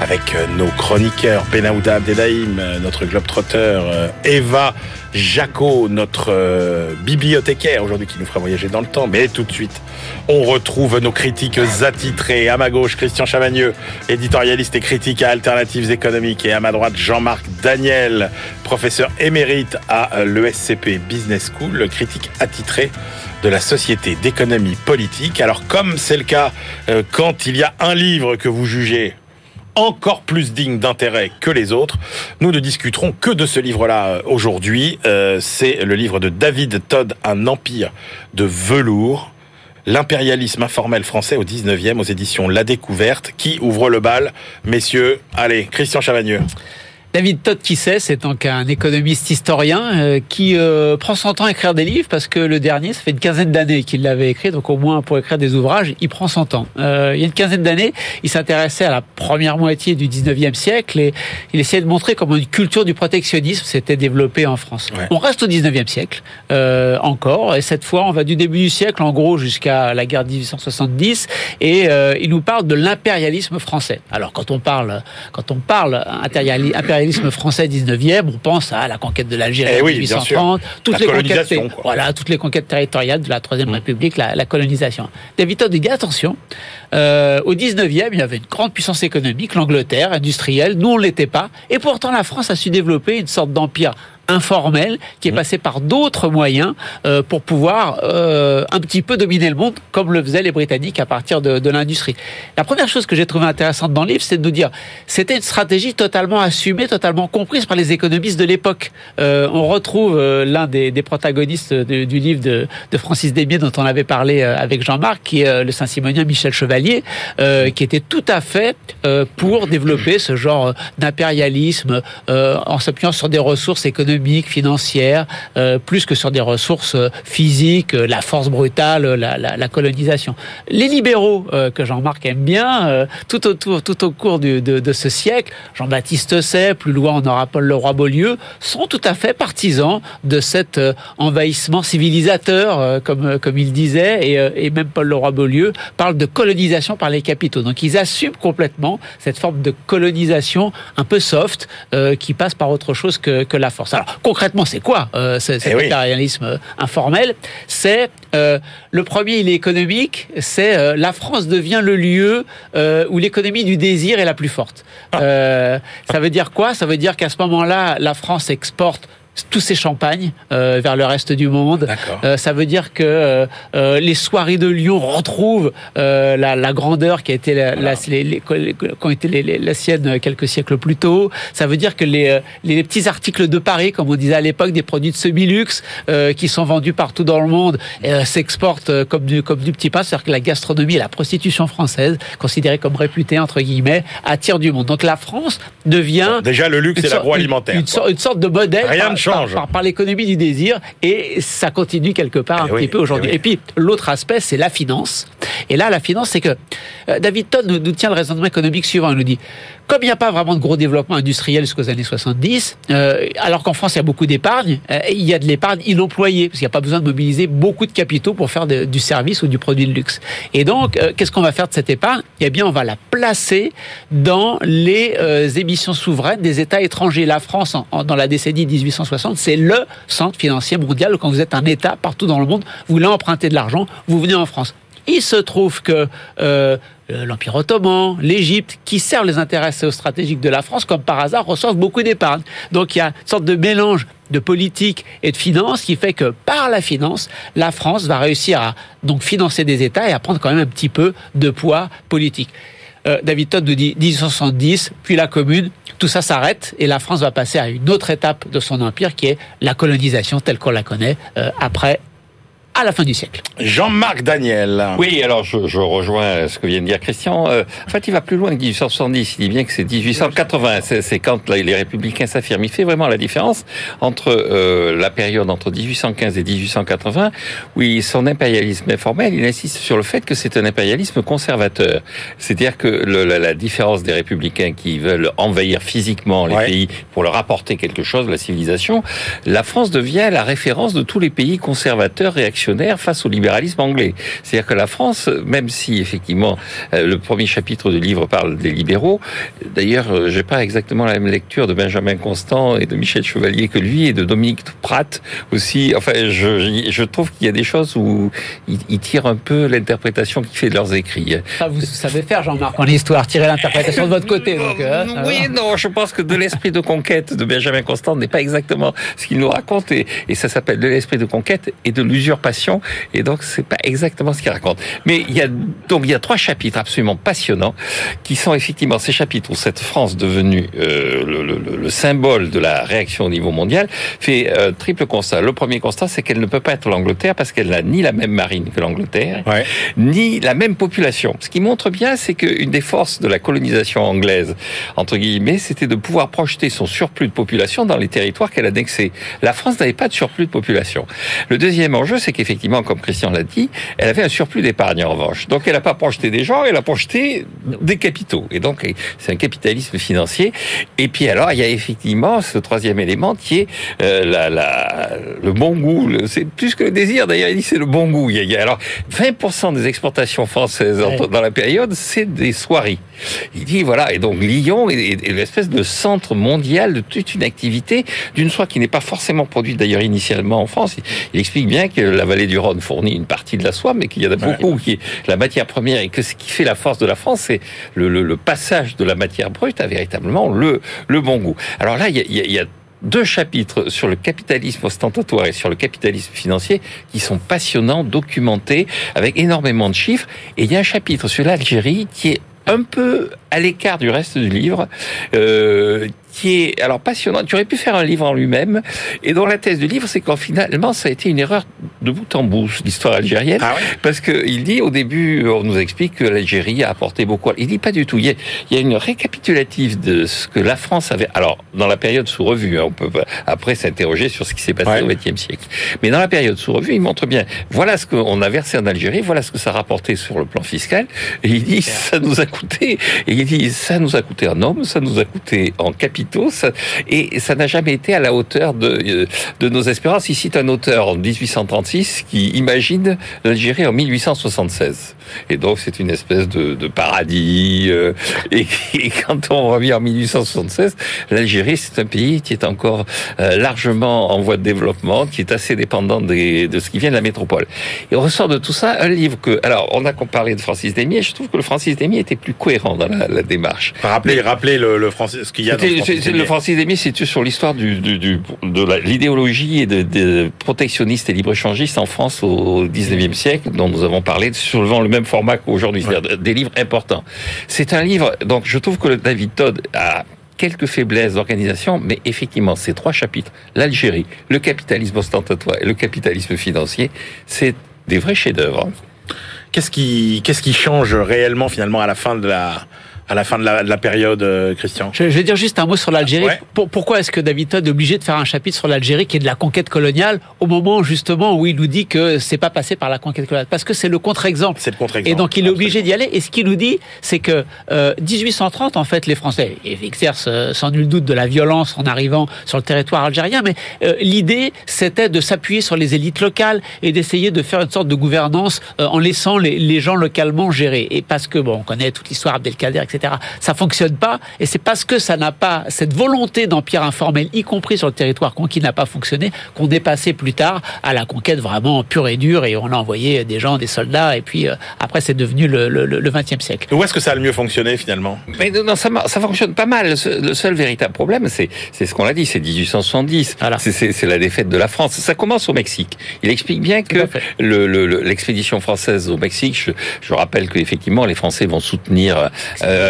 avec euh, nos chroniqueurs Benahouda Abdelhaim, euh, notre globetrotter euh, Eva Jaco, notre bibliothécaire aujourd'hui qui nous fera voyager dans le temps. Mais tout de suite, on retrouve nos critiques attitrés. À ma gauche, Christian Chavagneux, éditorialiste et critique à Alternatives économiques. Et à ma droite, Jean-Marc Daniel, professeur émérite à l'ESCP Business School, critique attitré de la Société d'économie politique. Alors comme c'est le cas quand il y a un livre que vous jugez encore plus digne d'intérêt que les autres. Nous ne discuterons que de ce livre-là euh, aujourd'hui. Euh, c'est le livre de David Todd, Un empire de velours. L'impérialisme informel français au 19e aux éditions La Découverte qui ouvre le bal. Messieurs, allez, Christian Chavagneux. David Todd, qui sait, c'est donc un économiste historien euh, qui euh, prend son temps à écrire des livres parce que le dernier, ça fait une quinzaine d'années qu'il l'avait écrit, donc au moins pour écrire des ouvrages, il prend son temps. Euh, il y a une quinzaine d'années, il s'intéressait à la première moitié du 19e siècle et il essayait de montrer comment une culture du protectionnisme s'était développée en France. Ouais. On reste au 19e siècle euh, encore, et cette fois, on va du début du siècle, en gros, jusqu'à la guerre de 1870, et euh, il nous parle de l'impérialisme français. Alors quand on parle, quand on parle impériali- impérialisme français 19e, on pense à la conquête de l'Algérie Eh en oui, bien 1830, toutes La les conquêtes, colonisation, quoi. voilà, toutes les conquêtes territoriales de la Troisième Mm. République, la, la colonisation. David Todd dit attention, euh, au 19e, il y avait une grande puissance économique, l'Angleterre, industrielle, nous on l'était pas, et pourtant la France a su développer une sorte d'empire informel qui est Mm. passé par d'autres moyens euh, pour pouvoir euh, un petit peu dominer le monde comme le faisaient les Britanniques à partir de, de l'industrie. La première chose que j'ai trouvé intéressante dans le livre, c'est de nous dire c'était une stratégie totalement assumée, totalement comprise par les économistes de l'époque. Euh, on retrouve euh, l'un des, des protagonistes de- du livre de, de Francis Desbiens dont on avait parlé euh, avec Jean-Marc, qui est euh, le Saint-Simonien Michel Chevalier, euh, qui était tout à fait euh, pour développer ce genre d'impérialisme euh, en s'appuyant sur des ressources économiques, financières, euh, plus que sur des ressources euh, physiques, euh, la force brutale, la, la, la colonisation. Les libéraux euh, que Jean-Marc aime bien, euh, tout autour, tout au cours du, de, de ce siècle, Jean-Baptiste Say, plus loin on aura Paul Leroy-Beaulieu, sont tout à fait partisans de cet euh, envahissement civilisateur, comme, comme il disait, et, et même Paul Leroy-Beaulieu parle de colonisation par les capitaux. Donc ils assument complètement cette forme de colonisation un peu soft euh, qui passe par autre chose que, que la force. Concrètement, c'est quoi euh, ce- cet Eh oui. impérialisme euh, informel? C'est euh, le premier, il est économique. C'est euh, la France devient le lieu où l'économie du désir est la plus forte. Euh, ça veut dire quoi? Ça veut dire qu'à ce moment-là, la France exporte tous ses champagnes euh, vers le reste du monde. Euh, ça veut dire que euh, euh, les soirées de Lyon retrouvent euh, la, la grandeur qui a été la, la- les, les- qu'ont été les, les- la sienne quelques siècles plus tôt. Ça veut dire que les, euh, les petits articles de Paris, comme on disait à l'époque, des produits de semi-luxe euh, qui sont vendus partout dans le monde, euh, s'exportent comme du comme du petit pain. C'est-à-dire que la gastronomie et la prostitution française, considérée comme réputée entre guillemets, attire du monde. Donc la France devient Déjà, le luxe et l'agroalimentaire. Une, une sorte de modèle Rien change. par, par l'économie du désir et ça continue quelque part un Eh oui, petit peu aujourd'hui. eh oui. Et puis l'autre aspect, c'est la finance. Et là, la finance, c'est que David Todd nous, tient le raisonnement économique suivant. Il nous dit, comme il n'y a pas vraiment de gros développement industriel jusqu'aux années 70, euh, alors qu'en France, il y a beaucoup d'épargne, euh, il y a de l'épargne inemployée, parce qu'il n'y a pas besoin de mobiliser beaucoup de capitaux pour faire du service ou du produit de luxe. Et donc, euh, qu'est-ce qu'on va faire de cette épargne? Eh bien, on va la placer dans les euh, émissions souveraines des États étrangers. La France, dans la décennie 1860, c'est le centre financier mondial. Quand vous êtes un État partout dans le monde, vous voulez emprunter de l'argent, vous venez en France. Il se trouve que euh, l'Empire ottoman, l'Égypte, qui servent les intérêts stratégiques de la France, comme par hasard, reçoivent beaucoup d'épargne. Donc il y a une sorte de mélange de politique et de finance qui fait que par la finance, la France va réussir à donc financer des États et à prendre quand même un petit peu de poids politique. Euh, David Todd nous dit 1870, puis la Commune, tout ça s'arrête et la France va passer à une autre étape de son empire qui est la colonisation telle qu'on la connaît euh, après, à la fin du siècle. Jean-Marc Daniel. Oui, alors je, je rejoins ce que vient de dire Christian. Euh, en fait, il va plus loin que 1870. Il dit bien que c'est 1880. C'est c'est quand là, les républicains s'affirment. Il fait vraiment la différence entre euh, la période entre 1815 et 1880, où il- son impérialisme informel, il insiste sur le fait que c'est un impérialisme conservateur. C'est-à-dire que le- la, la différence des républicains qui veulent envahir physiquement les Ouais. pays pour leur apporter quelque chose, la civilisation, la France devient la référence de tous les pays conservateurs réactionnaires face au libéralisme anglais. C'est-à-dire que la France, même si effectivement euh, le premier chapitre du livre parle des libéraux, d'ailleurs euh, j'ai pas exactement la même lecture de Benjamin Constant et de Michel Chevalier que lui et de Dominique Pratt aussi. Enfin, je, je trouve qu'il y a des choses où ils, tirent un peu l'interprétation qu'il fait de leurs écrits. Ça, vous savez faire, Jean-Marc, en histoire, tirer l'interprétation de votre côté. Donc, euh, ça oui, va. non, je pense que de l'esprit de conquête de Benjamin Constant n'est pas exactement ce qu'il nous raconte et, et ça s'appelle de l'esprit de conquête et de l'usurpation et donc c'est pas exactement ce qu'il raconte. Mais il y a donc il y a trois chapitres absolument passionnants qui sont effectivement ces chapitres où cette France devenue euh, le, le- le symbole de la réaction au niveau mondial fait euh, triple constat. Le premier constat, c'est qu'elle ne peut pas être l'Angleterre parce qu'elle n'a ni la même marine que l'Angleterre, Ouais. ni la même population. Ce qui montre bien, c'est qu'une des forces de la colonisation anglaise, entre guillemets, c'était de pouvoir projeter son surplus de population dans les territoires qu'elle annexait. La France n'avait pas de surplus de population. Le deuxième enjeu, c'est qu'effectivement, comme Christian l'a dit, elle avait un surplus d'épargne en revanche. Donc elle n'a pas projeté des gens, elle a projeté des capitaux. Et donc c'est un capitalisme financier. Et puis alors, il y a effectivement ce troisième élément qui est euh, la, la, le bon goût. C'est plus que le désir, d'ailleurs, il dit c'est le bon goût. Il y a, alors 20% des exportations françaises Ouais. dans la période, c'est des soieries. Il dit voilà, et donc Lyon est, est- est l'espèce de centre mondial de toute une activité d'une soie qui n'est pas forcément produite d'ailleurs initialement en France. Il, il explique bien que la vallée du Rhône fournit une partie de la soie, mais qu'il y en a beaucoup qui est la matière première et que ce qui fait la force de la France, c'est le, le- le passage de la matière brute à véritablement le, le bon goût. Alors là, il y a- y a- y a deux chapitres sur le capitalisme ostentatoire et sur le capitalisme financier qui sont passionnants, documentés, avec énormément de chiffres. Et il y a un chapitre sur l'Algérie qui est un peu à l'écart du reste du livre, euh, qui est alors passionnant. Tu aurais pu faire un livre en lui-même, et dont la thèse du livre, c'est qu'en finalement, ça a été une erreur de bout en bout, l'histoire algérienne, Ah ouais parce que il dit au début, on nous explique que l'Algérie a apporté beaucoup. Il dit pas du tout. Il y a, il y a une récapitulative de ce que la France avait. Alors dans la période sous revue, hein, on peut après s'interroger sur ce qui s'est passé Ouais. au XXe siècle. Mais dans la période sous revue, il montre bien. Voilà ce qu'on a versé en Algérie. Voilà ce que ça a rapporté sur le plan fiscal. Et il dit ça nous a coûté. Et il dit ça nous a coûté en hommes, ça nous a coûté en Ça, et ça n'a jamais été à la hauteur de, euh, de nos espérances. Il cite un auteur en 1836 qui imagine l'Algérie en 1876. Et donc c'est une espèce de, de paradis. euh, <laughs> et, et quand on revient en 1876, l'Algérie c'est un pays qui est encore euh, largement en voie de développement, qui est assez dépendant des, de ce qui vient de la métropole. Et on ressort de tout ça un livre que, alors on a comparé de Francis Demier, je trouve que le Francis Demier était plus cohérent dans la, la démarche. Rappelez, rappelez le, le français, ce qu'il y a dans le français c'est- le Francis Demier, c'est sur l'histoire du, du, du- de l'idéologie et de, de protectionniste et libre-échangiste en France au 19e siècle, dont nous avons parlé, soulevant le même format qu'aujourd'hui, c'est-à-dire des livres importants. C'est un livre, donc je trouve que le David Todd a quelques faiblesses d'organisation, mais effectivement, ces trois chapitres, l'Algérie, le capitalisme ostentatoire et le capitalisme financier, c'est des vrais chefs-d'œuvre. Qu'est-ce qui, qu'est-ce qui change réellement finalement à la fin de la à la fin de la, de la période, euh, Christian Je, je vais dire juste un mot sur l'Algérie. Ouais. Pour- pourquoi est-ce que David Todd est obligé de faire un chapitre sur l'Algérie qui est de la conquête coloniale au moment justement où il nous dit que c'est pas passé par la conquête coloniale? Parce que c'est le contre-exemple. C'est le contre-exemple. Et donc il est obligé d'y aller. Et ce qu'il nous dit, c'est que euh, 1830, en fait, les Français exercent euh, sans nul doute de la violence en arrivant sur le territoire algérien, mais euh, l'idée, c'était de s'appuyer sur les élites locales et d'essayer de faire une sorte de gouvernance euh, en laissant les, les gens localement gérer. Et parce que, bon, on connaît toute l'histoire Abdelkader, etc., ça fonctionne pas. Et c'est parce que ça n'a pas cette volonté d'empire informel, y compris sur le territoire conquis, n'a pas fonctionné, qu'on est passé plus tard à la conquête vraiment pure et dure et on a envoyé des gens, des soldats, et puis euh, après c'est devenu le, le, le 20e siècle. Où est-ce que ça a le mieux fonctionné finalement? Mais non, non, ça, fonctionne pas mal. Le seul, le seul véritable problème, c'est c'est ce qu'on a dit, c'est 1870. Voilà. C'est- la défaite de la France. Ça commence au Mexique. Il explique bien que fait. le- le- le- l'expédition française au Mexique, je, je rappelle qu'effectivement, les Français vont soutenir euh,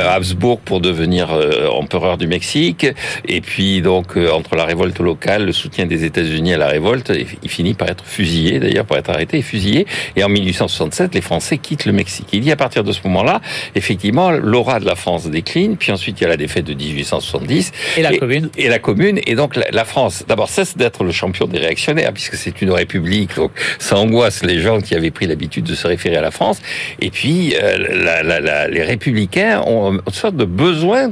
Habsbourg pour devenir euh, empereur du Mexique. Et puis, donc, euh, entre la révolte locale, le soutien des États-Unis à la révolte, il finit par être fusillé, d'ailleurs, par être arrêté et fusillé. Et en 1867, les Français quittent le Mexique. Il dit à partir de ce moment-là, effectivement, l'aura de la France décline. Puis ensuite, il y a la défaite de 1870. Et la commune. Et la commune. Et donc, la, la France, d'abord, cesse d'être le champion des réactionnaires, puisque c'est une république. Donc, ça angoisse les gens qui avaient pris l'habitude de se référer à la France. Et puis, euh, la- la- la- les républicains ont une sorte de besoin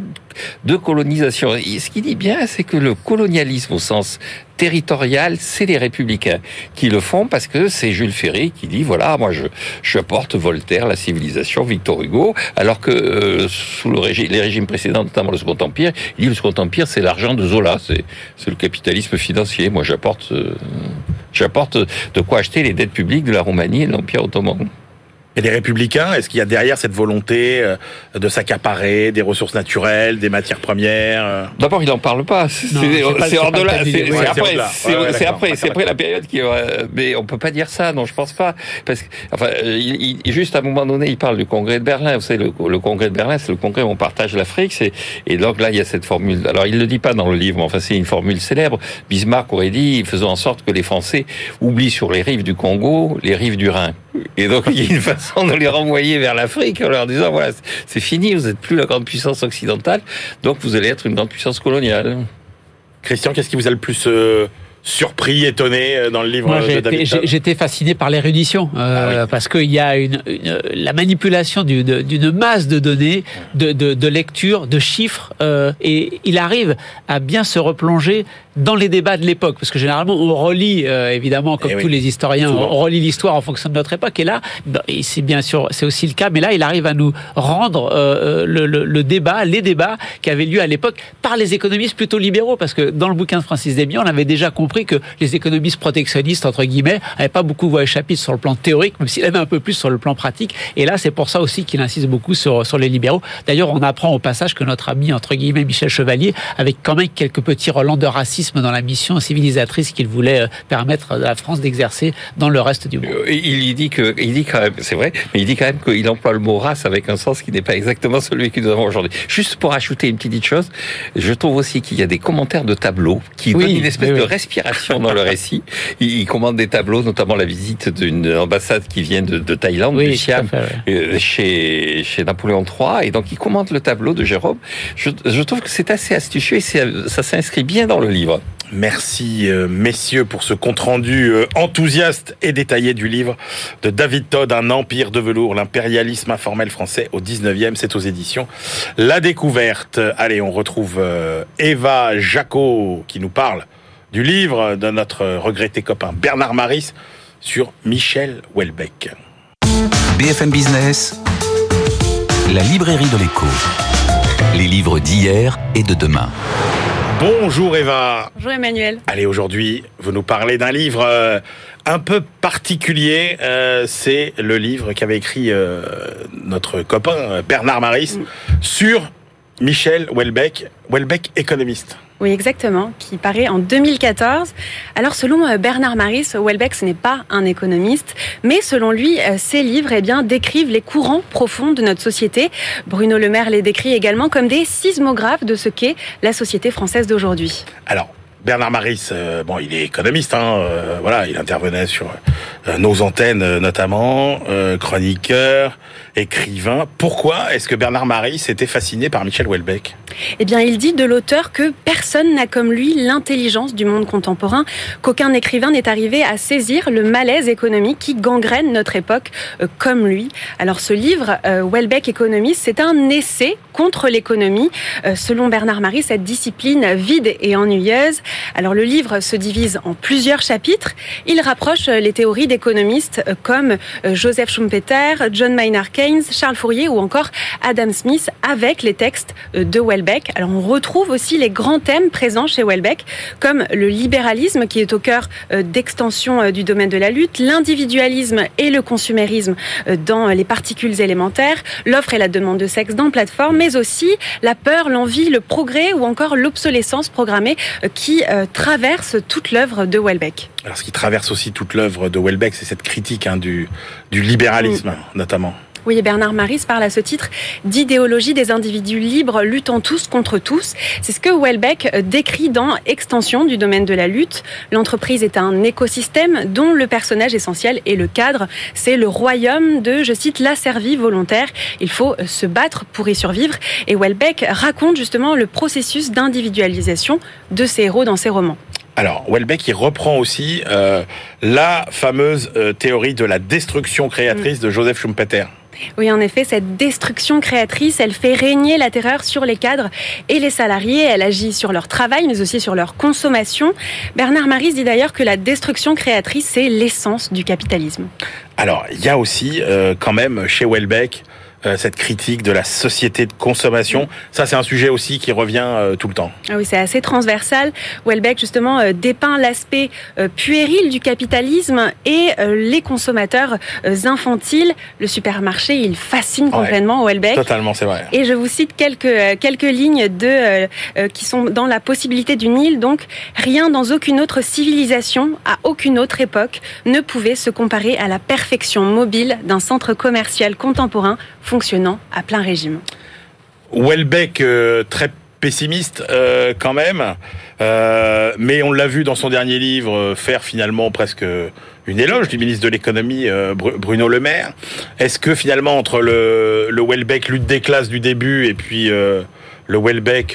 de colonisation. Et ce qu'il dit bien, c'est que le colonialisme au sens territorial, c'est les républicains qui le font parce que c'est Jules Ferry qui dit voilà, moi je, apporte Voltaire, la civilisation, Victor Hugo, alors que euh, sous les régimes précédents, notamment le Second Empire, il dit le Second Empire c'est l'argent de Zola, c'est c'est le capitalisme financier. Moi j'apporte euh, j'apporte de quoi acheter les dettes publiques de la Roumanie et de l'Empire ottoman. Et les républicains, est-ce qu'il y a derrière cette volonté euh, de s'accaparer des ressources naturelles, des matières premières euh D'abord, il en parle pas. C'est hors de là. C'est après. C'est après. C'est après la période qui. euh, Mais on peut pas dire ça. Non, je pense pas. Parce que, enfin, il, il- juste à un moment donné, il parle du congrès de Berlin. Vous savez, le, le congrès de Berlin, c'est le congrès où on partage l'Afrique. C'est et donc là, il y a cette formule. Alors, il le dit pas dans le livre, mais enfin, c'est une formule célèbre. Bismarck aurait dit, faisant en sorte que les Français oublient sur les rives du Congo les rives du Rhin. Et donc, il y a une façon de les renvoyer vers l'Afrique en leur disant, voilà, c'est fini, vous êtes plus la grande puissance occidentale, donc vous allez être une grande puissance coloniale. Christian, qu'est-ce qui vous a le plus euh, surpris, étonné euh, dans le livre j'étais fasciné par l'érudition, euh, Ah parce qu'il y a une, une- la manipulation d'une d'une masse de données, de, de, de lectures, de chiffres, euh, et il arrive à bien se replonger dans les débats de l'époque, parce que généralement on relit, euh, évidemment, comme Eh oui, tous les historiens, souvent. on relit l'histoire en fonction de notre époque, et là, bah, et c'est bien sûr, c'est aussi le cas, mais là, il arrive à nous rendre euh, le, le, le débat, les débats qui avaient lieu à l'époque par les économistes plutôt libéraux, parce que dans le bouquin de Francis Desbiens, on avait déjà compris que les économistes protectionnistes, entre guillemets, n'avaient pas beaucoup voix chapitre sur le plan théorique, même s'il avait un peu plus sur le plan pratique. Et là, c'est pour ça aussi qu'il insiste beaucoup sur, sur les libéraux. D'ailleurs, on apprend au passage que notre ami, entre guillemets, Michel Chevalier, avec quand même quelques petits relents de racisme dans la mission civilisatrice qu'il voulait euh, permettre à la France d'exercer dans le reste du monde. Il dit que, il dit quand même, c'est vrai, mais il dit quand même qu'il emploie le mot race avec un sens qui n'est pas exactement celui que nous avons aujourd'hui. Juste pour ajouter une petite chose, je trouve aussi qu'il y a des commentaires de tableaux qui Oui, donnent une espèce oui, de respiration dans le récit. <laughs> Il, commande des tableaux, notamment la visite d'une ambassade qui vient de, de Thaïlande, du Siam, fait, euh, chez, chez Napoléon III, et donc il commente le tableau de Jérôme. Je, je trouve que c'est assez astucieux et ça s'inscrit bien dans le livre. Merci euh, messieurs pour ce compte-rendu euh, enthousiaste et détaillé du livre de David Todd, Un empire de velours, l'impérialisme informel français au 19e, c'est aux éditions La Découverte. Allez, on retrouve euh, Eva Jacot qui nous parle du livre de notre regretté copain Bernard Maris sur Michel Houellebecq. BFM Business, la librairie de l'écho. Les livres d'hier et de demain. Bonjour Eva. Bonjour Emmanuel. Allez, aujourd'hui, vous nous parlez d'un livre euh, un peu particulier. Euh, c'est le livre qu'avait écrit euh, notre copain Bernard Maris sur Michel Houellebecq, Houellebecq économiste. Oui, exactement, qui paraît en 2014. Alors, selon euh, Bernard Maris, Welbeck, ce n'est pas un économiste, mais selon lui, euh, ses livres eh bien, décrivent les courants profonds de notre société. Bruno Le Maire les décrit également comme des sismographes de ce qu'est la société française d'aujourd'hui. Alors, Bernard Maris, euh, bon, il est économiste, hein, euh, voilà, il intervenait sur euh, nos antennes euh, notamment, chroniqueur, écrivain. Pourquoi est-ce que Bernard Marie s'était fasciné par Michel Houellebecq? Eh bien, il dit de l'auteur que personne n'a comme lui l'intelligence du monde contemporain, qu'aucun écrivain n'est arrivé à saisir le malaise économique qui gangrène notre époque comme lui. Alors, ce livre, Houellebecq économiste, c'est un essai contre l'économie. Selon Bernard Marie, cette discipline vide et ennuyeuse. Alors, le livre se divise en plusieurs chapitres. Il rapproche euh, les théories d'économistes euh, comme euh, Joseph Schumpeter, John Maynard Keynes, Charles Fourier ou encore Adam Smith avec les textes de Houellebecq. Alors on retrouve aussi les grands thèmes présents chez Houellebecq comme le libéralisme qui est au cœur d'extension du domaine de la lutte, l'individualisme et le consumérisme dans les particules élémentaires, l'offre et la demande de sexe dans plateforme, mais aussi la peur, l'envie, le progrès ou encore l'obsolescence programmée euh, qui euh, traverse toute l'œuvre de Houellebecq. Alors, ce qui traverse aussi toute l'œuvre de Houellebecq, c'est cette critique hein, du, du libéralisme, notamment. Oui, Bernard Maris parle à ce titre d'idéologie des individus libres luttant tous contre tous. C'est ce que euh, décrit dans Extension du domaine de la lutte. L'entreprise est un écosystème dont le personnage essentiel est le cadre. C'est le royaume de, je cite, l'asservi volontaire. Il faut se battre pour y survivre. Et Houellebecq raconte justement le processus d'individualisation de ses héros dans ses romans. Alors, Houellebecq, il reprend aussi euh, la fameuse euh, théorie de la destruction créatrice de Joseph Schumpeter. Oui, en effet, cette destruction créatrice, elle fait régner la terreur sur les cadres et les salariés. Elle agit sur leur travail, mais aussi sur leur consommation. Bernard Maris dit d'ailleurs que la destruction créatrice, c'est l'essence du capitalisme. Alors, il y a aussi euh, quand même chez Houellebecq euh, cette critique de la société de consommation. Ça, c'est un sujet aussi qui revient euh, tout le temps. Ah oui, c'est assez transversal. Houellebecq, justement, euh, dépeint l'aspect puéril du capitalisme et les consommateurs infantiles. Le supermarché, il fascine Ouais. complètement Houellebecq. Totalement, c'est vrai. Et je vous cite quelques, quelques lignes de, qui sont dans la possibilité d'une île. Donc, rien dans aucune autre civilisation, à aucune autre époque, ne pouvait se comparer à la perfection mobile d'un centre commercial contemporain fonctionnant à plein régime. Houellebecq, euh, très pessimiste euh, quand même, euh, mais on l'a vu dans son dernier livre euh, faire finalement presque une éloge du ministre de l'économie Bru- Bruno Le Maire. Est-ce que finalement entre le, le Houellebecq lutte des classes du début et puis le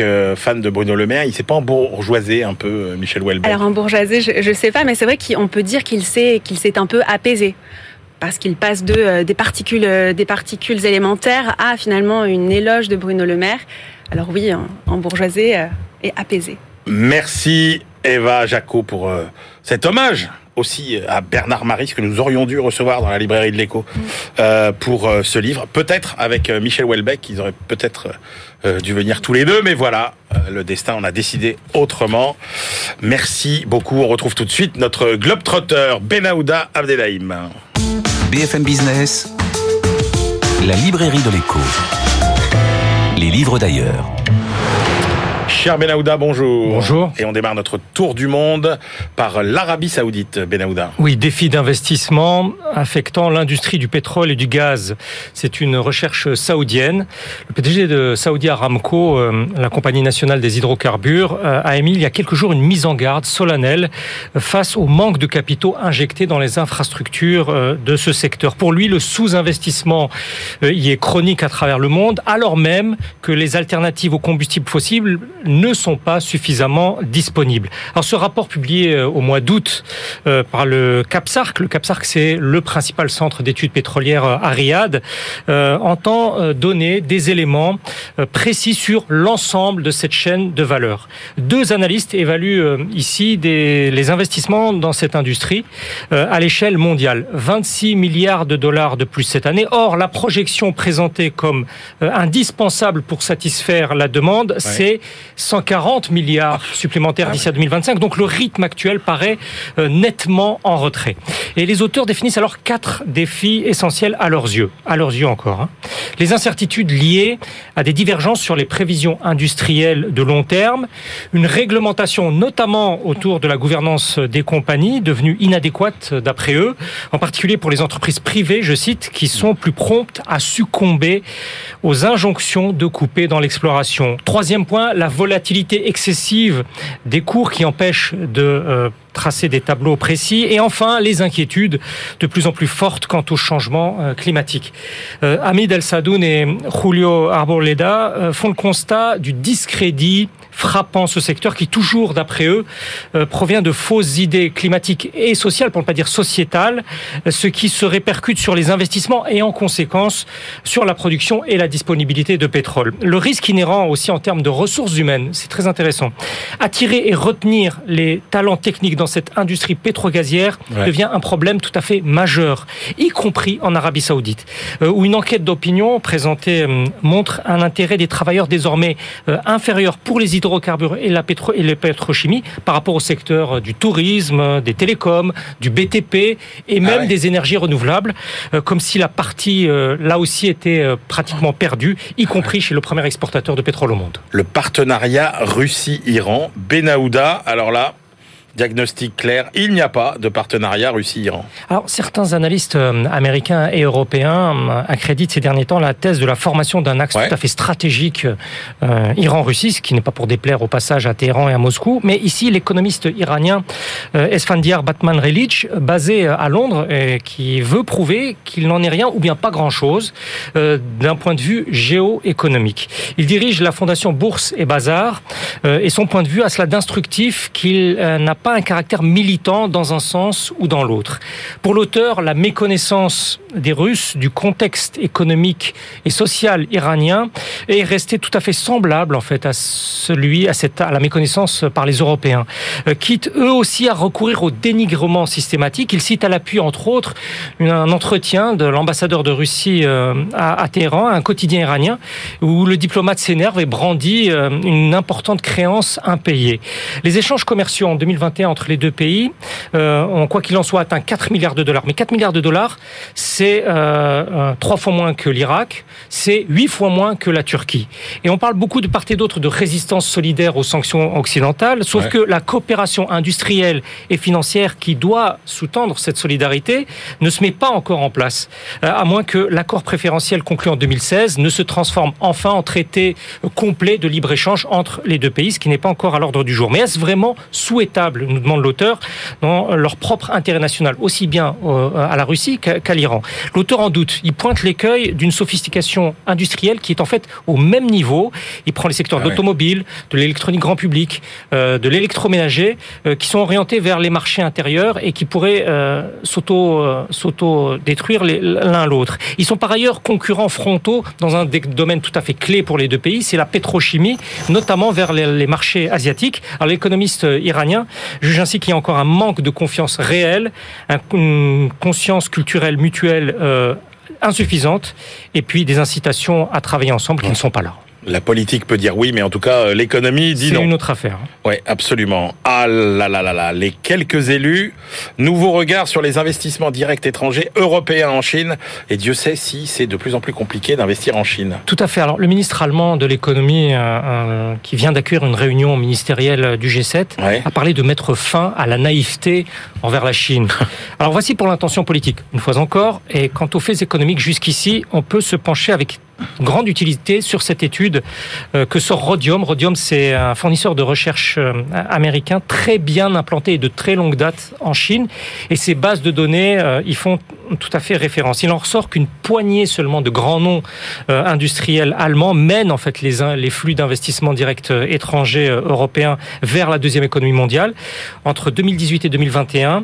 euh, fan de Bruno Le Maire, il s'est pas embourgeoisé un peu Michel Houellebecq Alors en bourgeoisie, je ne sais pas, mais c'est vrai qu'on peut dire qu'il s'est qu'il s'est un peu apaisé. Parce qu'il passe de euh, des particules euh, des particules élémentaires à finalement une éloge de Bruno Le Maire. Alors oui, en, en bourgeoisie euh, et apaisé. Merci Eva Jaco pour cet hommage aussi à Bernard Maris que nous aurions dû recevoir dans la librairie de l'Écho euh, pour ce livre. Peut-être avec Michel Houellebecq, ils auraient peut-être dû venir tous les deux, mais voilà, le destin en a décidé autrement. Merci beaucoup. On retrouve tout de suite notre globetrotter Benahouda Abdelhaim. BFM Business, la librairie de l'écho. Les livres d'ailleurs. Cher Benahouda, bonjour. Bonjour. Et on démarre notre tour du monde par l'Arabie Saoudite, Benahouda. Oui, défi d'investissement affectant l'industrie du pétrole et du gaz. C'est une recherche saoudienne. Le PDG de Saudi Aramco, euh, la compagnie nationale des hydrocarbures, euh, a émis il y a quelques jours une mise en garde solennelle face au manque de capitaux injectés dans les infrastructures euh, de ce secteur. Pour lui, le sous-investissement y est chronique à travers le monde, alors même que les alternatives aux combustibles fossiles ne sont pas suffisamment disponibles. Alors ce rapport publié euh, au mois d'août euh, par le CAPSARC, le CAPSARC c'est le principal centre d'études pétrolières euh, à Riyad, euh, entend donner des éléments précis sur l'ensemble de cette chaîne de valeur. Deux analystes évaluent euh, ici des, les investissements dans cette industrie euh, à l'échelle mondiale. 26 milliards de dollars de plus cette année. Or, la projection présentée comme euh, indispensable pour satisfaire la demande, c'est 140 milliards supplémentaires d'ici à 2025. Donc le rythme actuel paraît euh, nettement en retrait. Et les auteurs définissent alors quatre défis essentiels à leurs yeux, à leurs yeux encore. hein. Les incertitudes liées à des divergences sur les prévisions industrielles de long terme, une réglementation notamment autour de la gouvernance des compagnies devenue inadéquate d'après eux, en particulier pour les entreprises privées, je cite, qui sont plus promptes à succomber aux injonctions de couper dans l'exploration. Troisième point, la volatilité excessive des cours qui empêchent de euh, tracer des tableaux précis. Et enfin, les inquiétudes de plus en plus fortes quant au changement euh, climatique. Euh, Hamid El Sadoun et Julio Arboleda euh, font le constat du discrédit frappant ce secteur qui, toujours d'après eux, euh, provient de fausses idées climatiques et sociales, pour ne pas dire sociétales, ce qui se répercute sur les investissements et en conséquence sur la production et la disponibilité de pétrole. Le risque inhérent aussi en termes de ressources humaines, c'est très intéressant. Attirer et retenir les talents techniques dans cette industrie pétrogazière Ouais. devient un problème tout à fait majeur, y compris en Arabie Saoudite, euh, où une enquête d'opinion présentée euh, montre un intérêt des travailleurs désormais inférieur pour les hydrocarbures et la pétro et les pétrochimie par rapport au secteur du tourisme, des télécoms, du BTP et même ouais. des énergies renouvelables, euh, comme si la partie euh, là aussi était euh, pratiquement perdue, y compris chez le premier exportateur de pétrole au monde. Le partenariat Russie-Iran, Benahouda, alors là, diagnostic clair, il n'y a pas de partenariat Russie-Iran. Alors, certains analystes euh, américains et européens euh, accréditent ces derniers temps la thèse de la formation d'un axe Ouais. tout à fait stratégique euh, Iran-Russie, ce qui n'est pas pour déplaire au passage à Téhéran et à Moscou. Mais ici, l'économiste iranien euh, Esfandiar Batman Relic, basé à Londres, et qui veut prouver qu'il n'en est rien ou bien pas grand-chose euh, d'un point de vue géoéconomique. Il dirige la fondation Bourse et Bazar et son point de vue a cela d'instructif qu'il n'a pas un caractère militant dans un sens ou dans l'autre. Pour l'auteur, la méconnaissance des Russes du contexte économique et social iranien est restée tout à fait semblable en fait à celui à cette à la méconnaissance par les Européens, euh, quitte eux aussi à recourir au dénigrement systématique. Il cite à l'appui entre autres un entretien de l'ambassadeur de Russie euh, à, à Téhéran, un quotidien iranien, où le diplomate s'énerve et brandit euh, une importante créance impayée. Les échanges commerciaux en 2021 entre les deux pays euh, ont, quoi qu'il en soit, atteint 4 milliards de dollars. Mais 4 milliards de dollars, c'est euh, euh, trois fois moins que l'Irak, c'est huit fois moins que la Turquie. Et on parle beaucoup de part et d'autre de résistance solidaire aux sanctions occidentales, sauf Ouais. que la coopération industrielle et financière qui doit sous-tendre cette solidarité ne se met pas encore en place, Euh, à moins que l'accord préférentiel conclu en 2016 ne se transforme enfin en traité complet de libre-échange entre les deux pays, ce qui n'est pas encore à l'ordre du jour. Mais est-ce vraiment souhaitable, nous demande l'auteur, dans leur propre intérêt national, aussi bien euh, à la Russie qu'à l'Iran L'auteur en doute. Il pointe l'écueil d'une sophistication industrielle qui est en fait au même niveau. Il prend les secteurs Ah ouais. d'automobile, de l'électronique grand public, euh, de l'électroménager, euh, qui sont orientés vers les marchés intérieurs et qui pourraient euh, s'auto s'auto détruire les- l'un l'autre. Ils sont par ailleurs concurrents frontaux dans un des domaines tout à fait clé pour les deux pays, c'est la pétrochimie, notamment vers les, les marchés asiatiques. Alors l'économiste iranien juge ainsi qu'il y a encore un manque de confiance réelle, un- une conscience culturelle mutuelle euh, insuffisante, et puis des incitations à travailler ensemble qui ne sont pas là. La politique peut dire oui, mais en tout cas, euh, l'économie dit C'est non. une autre affaire. Oui, absolument. Ah là là là là, les quelques élus, nouveau regard sur les investissements directs étrangers européens en Chine. Et Dieu sait si c'est de plus en plus compliqué d'investir en Chine. Tout à fait. Alors, le ministre allemand de l'économie, euh, euh, qui vient d'accueillir une réunion ministérielle du G7, Ouais. a parlé de mettre fin à la naïveté envers la Chine. <laughs> Alors, voici pour l'intention politique, une fois encore. Et quant aux faits économiques, jusqu'ici, on peut se pencher avec grande utilité sur cette étude euh, que sort Rhodium. Rhodium, c'est un fournisseur de recherche euh, américain très bien implanté et de très longue date en Chine. Et ces bases de données, euh, ils font tout à fait référence. Il en ressort qu'une poignée seulement de grands noms euh, industriels allemands mènent en fait les, flux d'investissement direct euh, étrangers euh, européens vers la deuxième économie mondiale. Entre 2018 et 2021,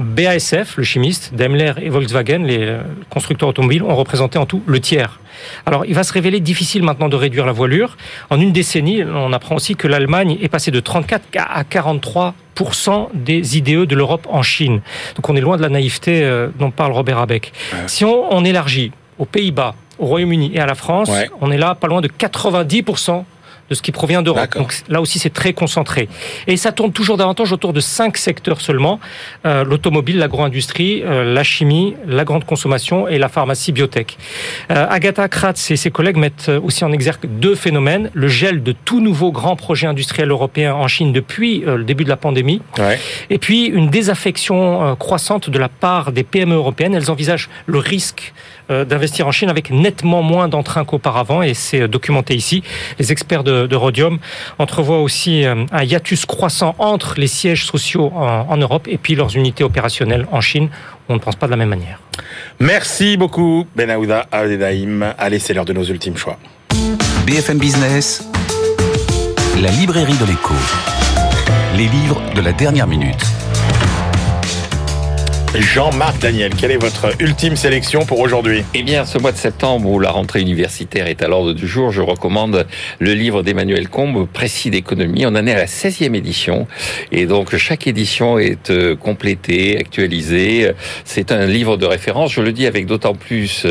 BASF, le chimiste, Daimler et Volkswagen, les euh, constructeurs automobiles, ont représenté en tout le tiers. Alors, il va se révéler difficile maintenant de réduire la voilure. En une décennie, on apprend aussi que l'Allemagne est passée de 34 à 43% des IDE de l'Europe en Chine. Donc on est loin de la naïveté euh, dont parle Robert Abeck. Si on, on élargit aux Pays-Bas, au Royaume-Uni et à la France, Ouais. on est là pas loin de 90% de ce qui provient d'Europe. Donc là aussi, c'est très concentré. Et ça tourne toujours davantage autour de cinq secteurs seulement Euh, l'automobile, l'agro-industrie, euh, la chimie, la grande consommation et la pharmacie biotech. Euh, Agatha Kratz et ses collègues mettent euh, aussi en exergue deux phénomènes le gel de tout nouveaux grands projets industriels européens en Chine depuis euh, le début de la pandémie, Ouais. et puis une désaffection euh, croissante de la part des PME européennes. Elles envisagent le risque d'investir en Chine avec nettement moins d'entrain qu'auparavant et c'est documenté ici. Les experts de, de Rhodium entrevoient aussi un hiatus croissant entre les sièges sociaux en, en Europe et puis leurs unités opérationnelles en Chine. On ne pense pas de la même manière. Merci beaucoup, Benahouda Adedaïm. Allez, c'est l'heure de nos ultimes choix. BFM Business, la librairie de l'écho. Les livres de la dernière minute. Jean-Marc Daniel, quelle est votre ultime sélection pour aujourd'hui Eh bien, ce mois de septembre où la rentrée universitaire est à l'ordre du jour, je recommande le livre d'Emmanuel Combe, Précis d'économie. On en est à la 16e édition et donc chaque édition est euh, complétée, actualisée. C'est un livre de référence. Je le dis avec d'autant plus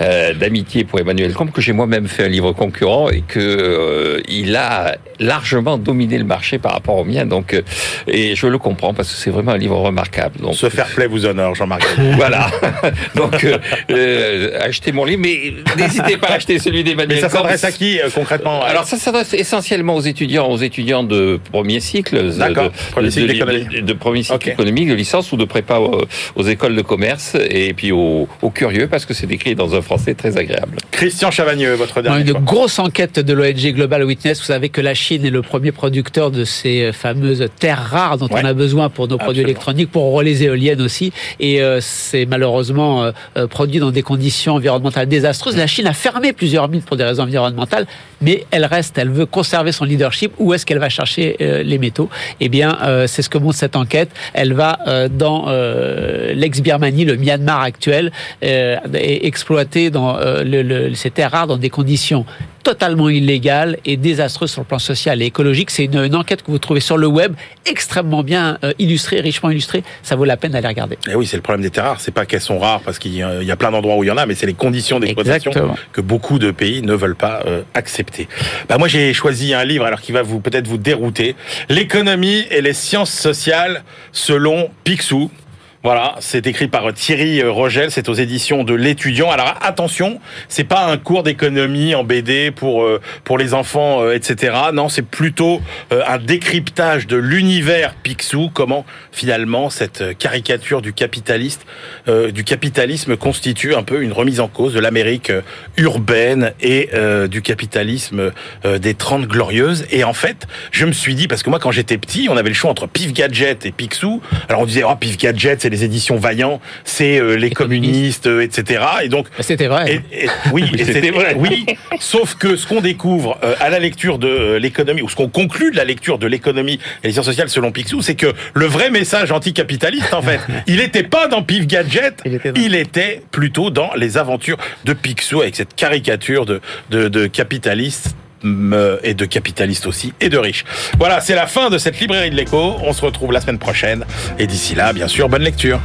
euh, d'amitié pour Emmanuel Combe que j'ai moi-même fait un livre concurrent et que euh, il a largement dominé le marché par rapport au mien. Donc, et je le comprends parce que c'est vraiment un livre remarquable. Donc, Se faire play vous honneur, Jean-Marc. <laughs> voilà. <laughs> Donc, euh, euh, achetez mon livre, mais n'hésitez pas à acheter celui Mais d'Emmanuel ça Combe. s'adresse à qui euh, concrètement Alors ça s'adresse essentiellement aux étudiants, aux étudiants de premier cycle, D'accord. de, Premier cycle de- d'économie. de- de premier cycle Ok. économique, de licence ou de prépa aux, aux écoles de commerce, et puis aux, aux curieux parce que c'est écrit dans un français très agréable. Christian Chavagneux, votre dernier une grosse enquête de l'ONG Global Witness, vous savez que la Chine est le premier producteur de ces fameuses terres rares dont Ouais. on a besoin pour nos produits Absolument. électroniques, pour relais éoliennes aussi. Et euh, c'est malheureusement euh, euh, produit dans des conditions environnementales désastreuses. La Chine a fermé plusieurs mines pour des raisons environnementales, mais elle reste, elle veut conserver son leadership. Où est-ce qu'elle va chercher les métaux? Eh bien, c'est ce que montre cette enquête. Elle va dans l'ex-Birmanie, le Myanmar actuel, et exploiter ces terres rares dans des conditions totalement illégales et désastreuses sur le plan social et écologique. C'est une, une enquête que vous trouvez sur le web, extrêmement bien euh, illustrée, richement illustrée. Ça vaut la peine d'aller regarder. Eh oui, c'est le problème des terres rares. C'est pas qu'elles sont rares parce qu'il y a plein d'endroits où il y en a, mais c'est les conditions d'exploitation que beaucoup de pays ne veulent pas euh, accepter. Bah moi, j'ai choisi un livre alors qui va vous peut-être vous dérouter. L'économie et les sciences sociales selon Picsou. Voilà, c'est écrit par Thierry Rogel, c'est aux éditions de l'étudiant. Alors attention, c'est pas un cours d'économie en BD pour euh, pour les enfants, euh, etc. Non, c'est plutôt euh, un décryptage de l'univers Picsou, comment finalement cette caricature du capitaliste, euh, du capitalisme constitue un peu une remise en cause de l'Amérique urbaine et euh, du capitalisme euh, des 30 glorieuses. Et en fait, je me suis dit, parce que moi quand j'étais petit, on avait le choix entre Pif Gadget et Picsou. Alors on disait, oh Pif Gadget, c'est les éditions Vaillant, c'est euh, les communistes, euh, etc. Et donc C'était vrai. et- et- oui, <laughs> C'était vrai. Oui, sauf que ce qu'on découvre euh, à la lecture de l'économie, ou ce qu'on conclut de la lecture de l'économie et les sciences sociales selon Picsou, c'est que le vrai message anticapitaliste, en fait, <laughs> il n'était pas dans Pif Gadget, Il était dans- il était plutôt dans les aventures de Picsou avec cette caricature de, de, de capitaliste et de capitalistes aussi, et de riches. Voilà, c'est la fin de cette librairie de l'écho. On se retrouve la semaine prochaine. Et d'ici là, bien sûr, bonne lecture.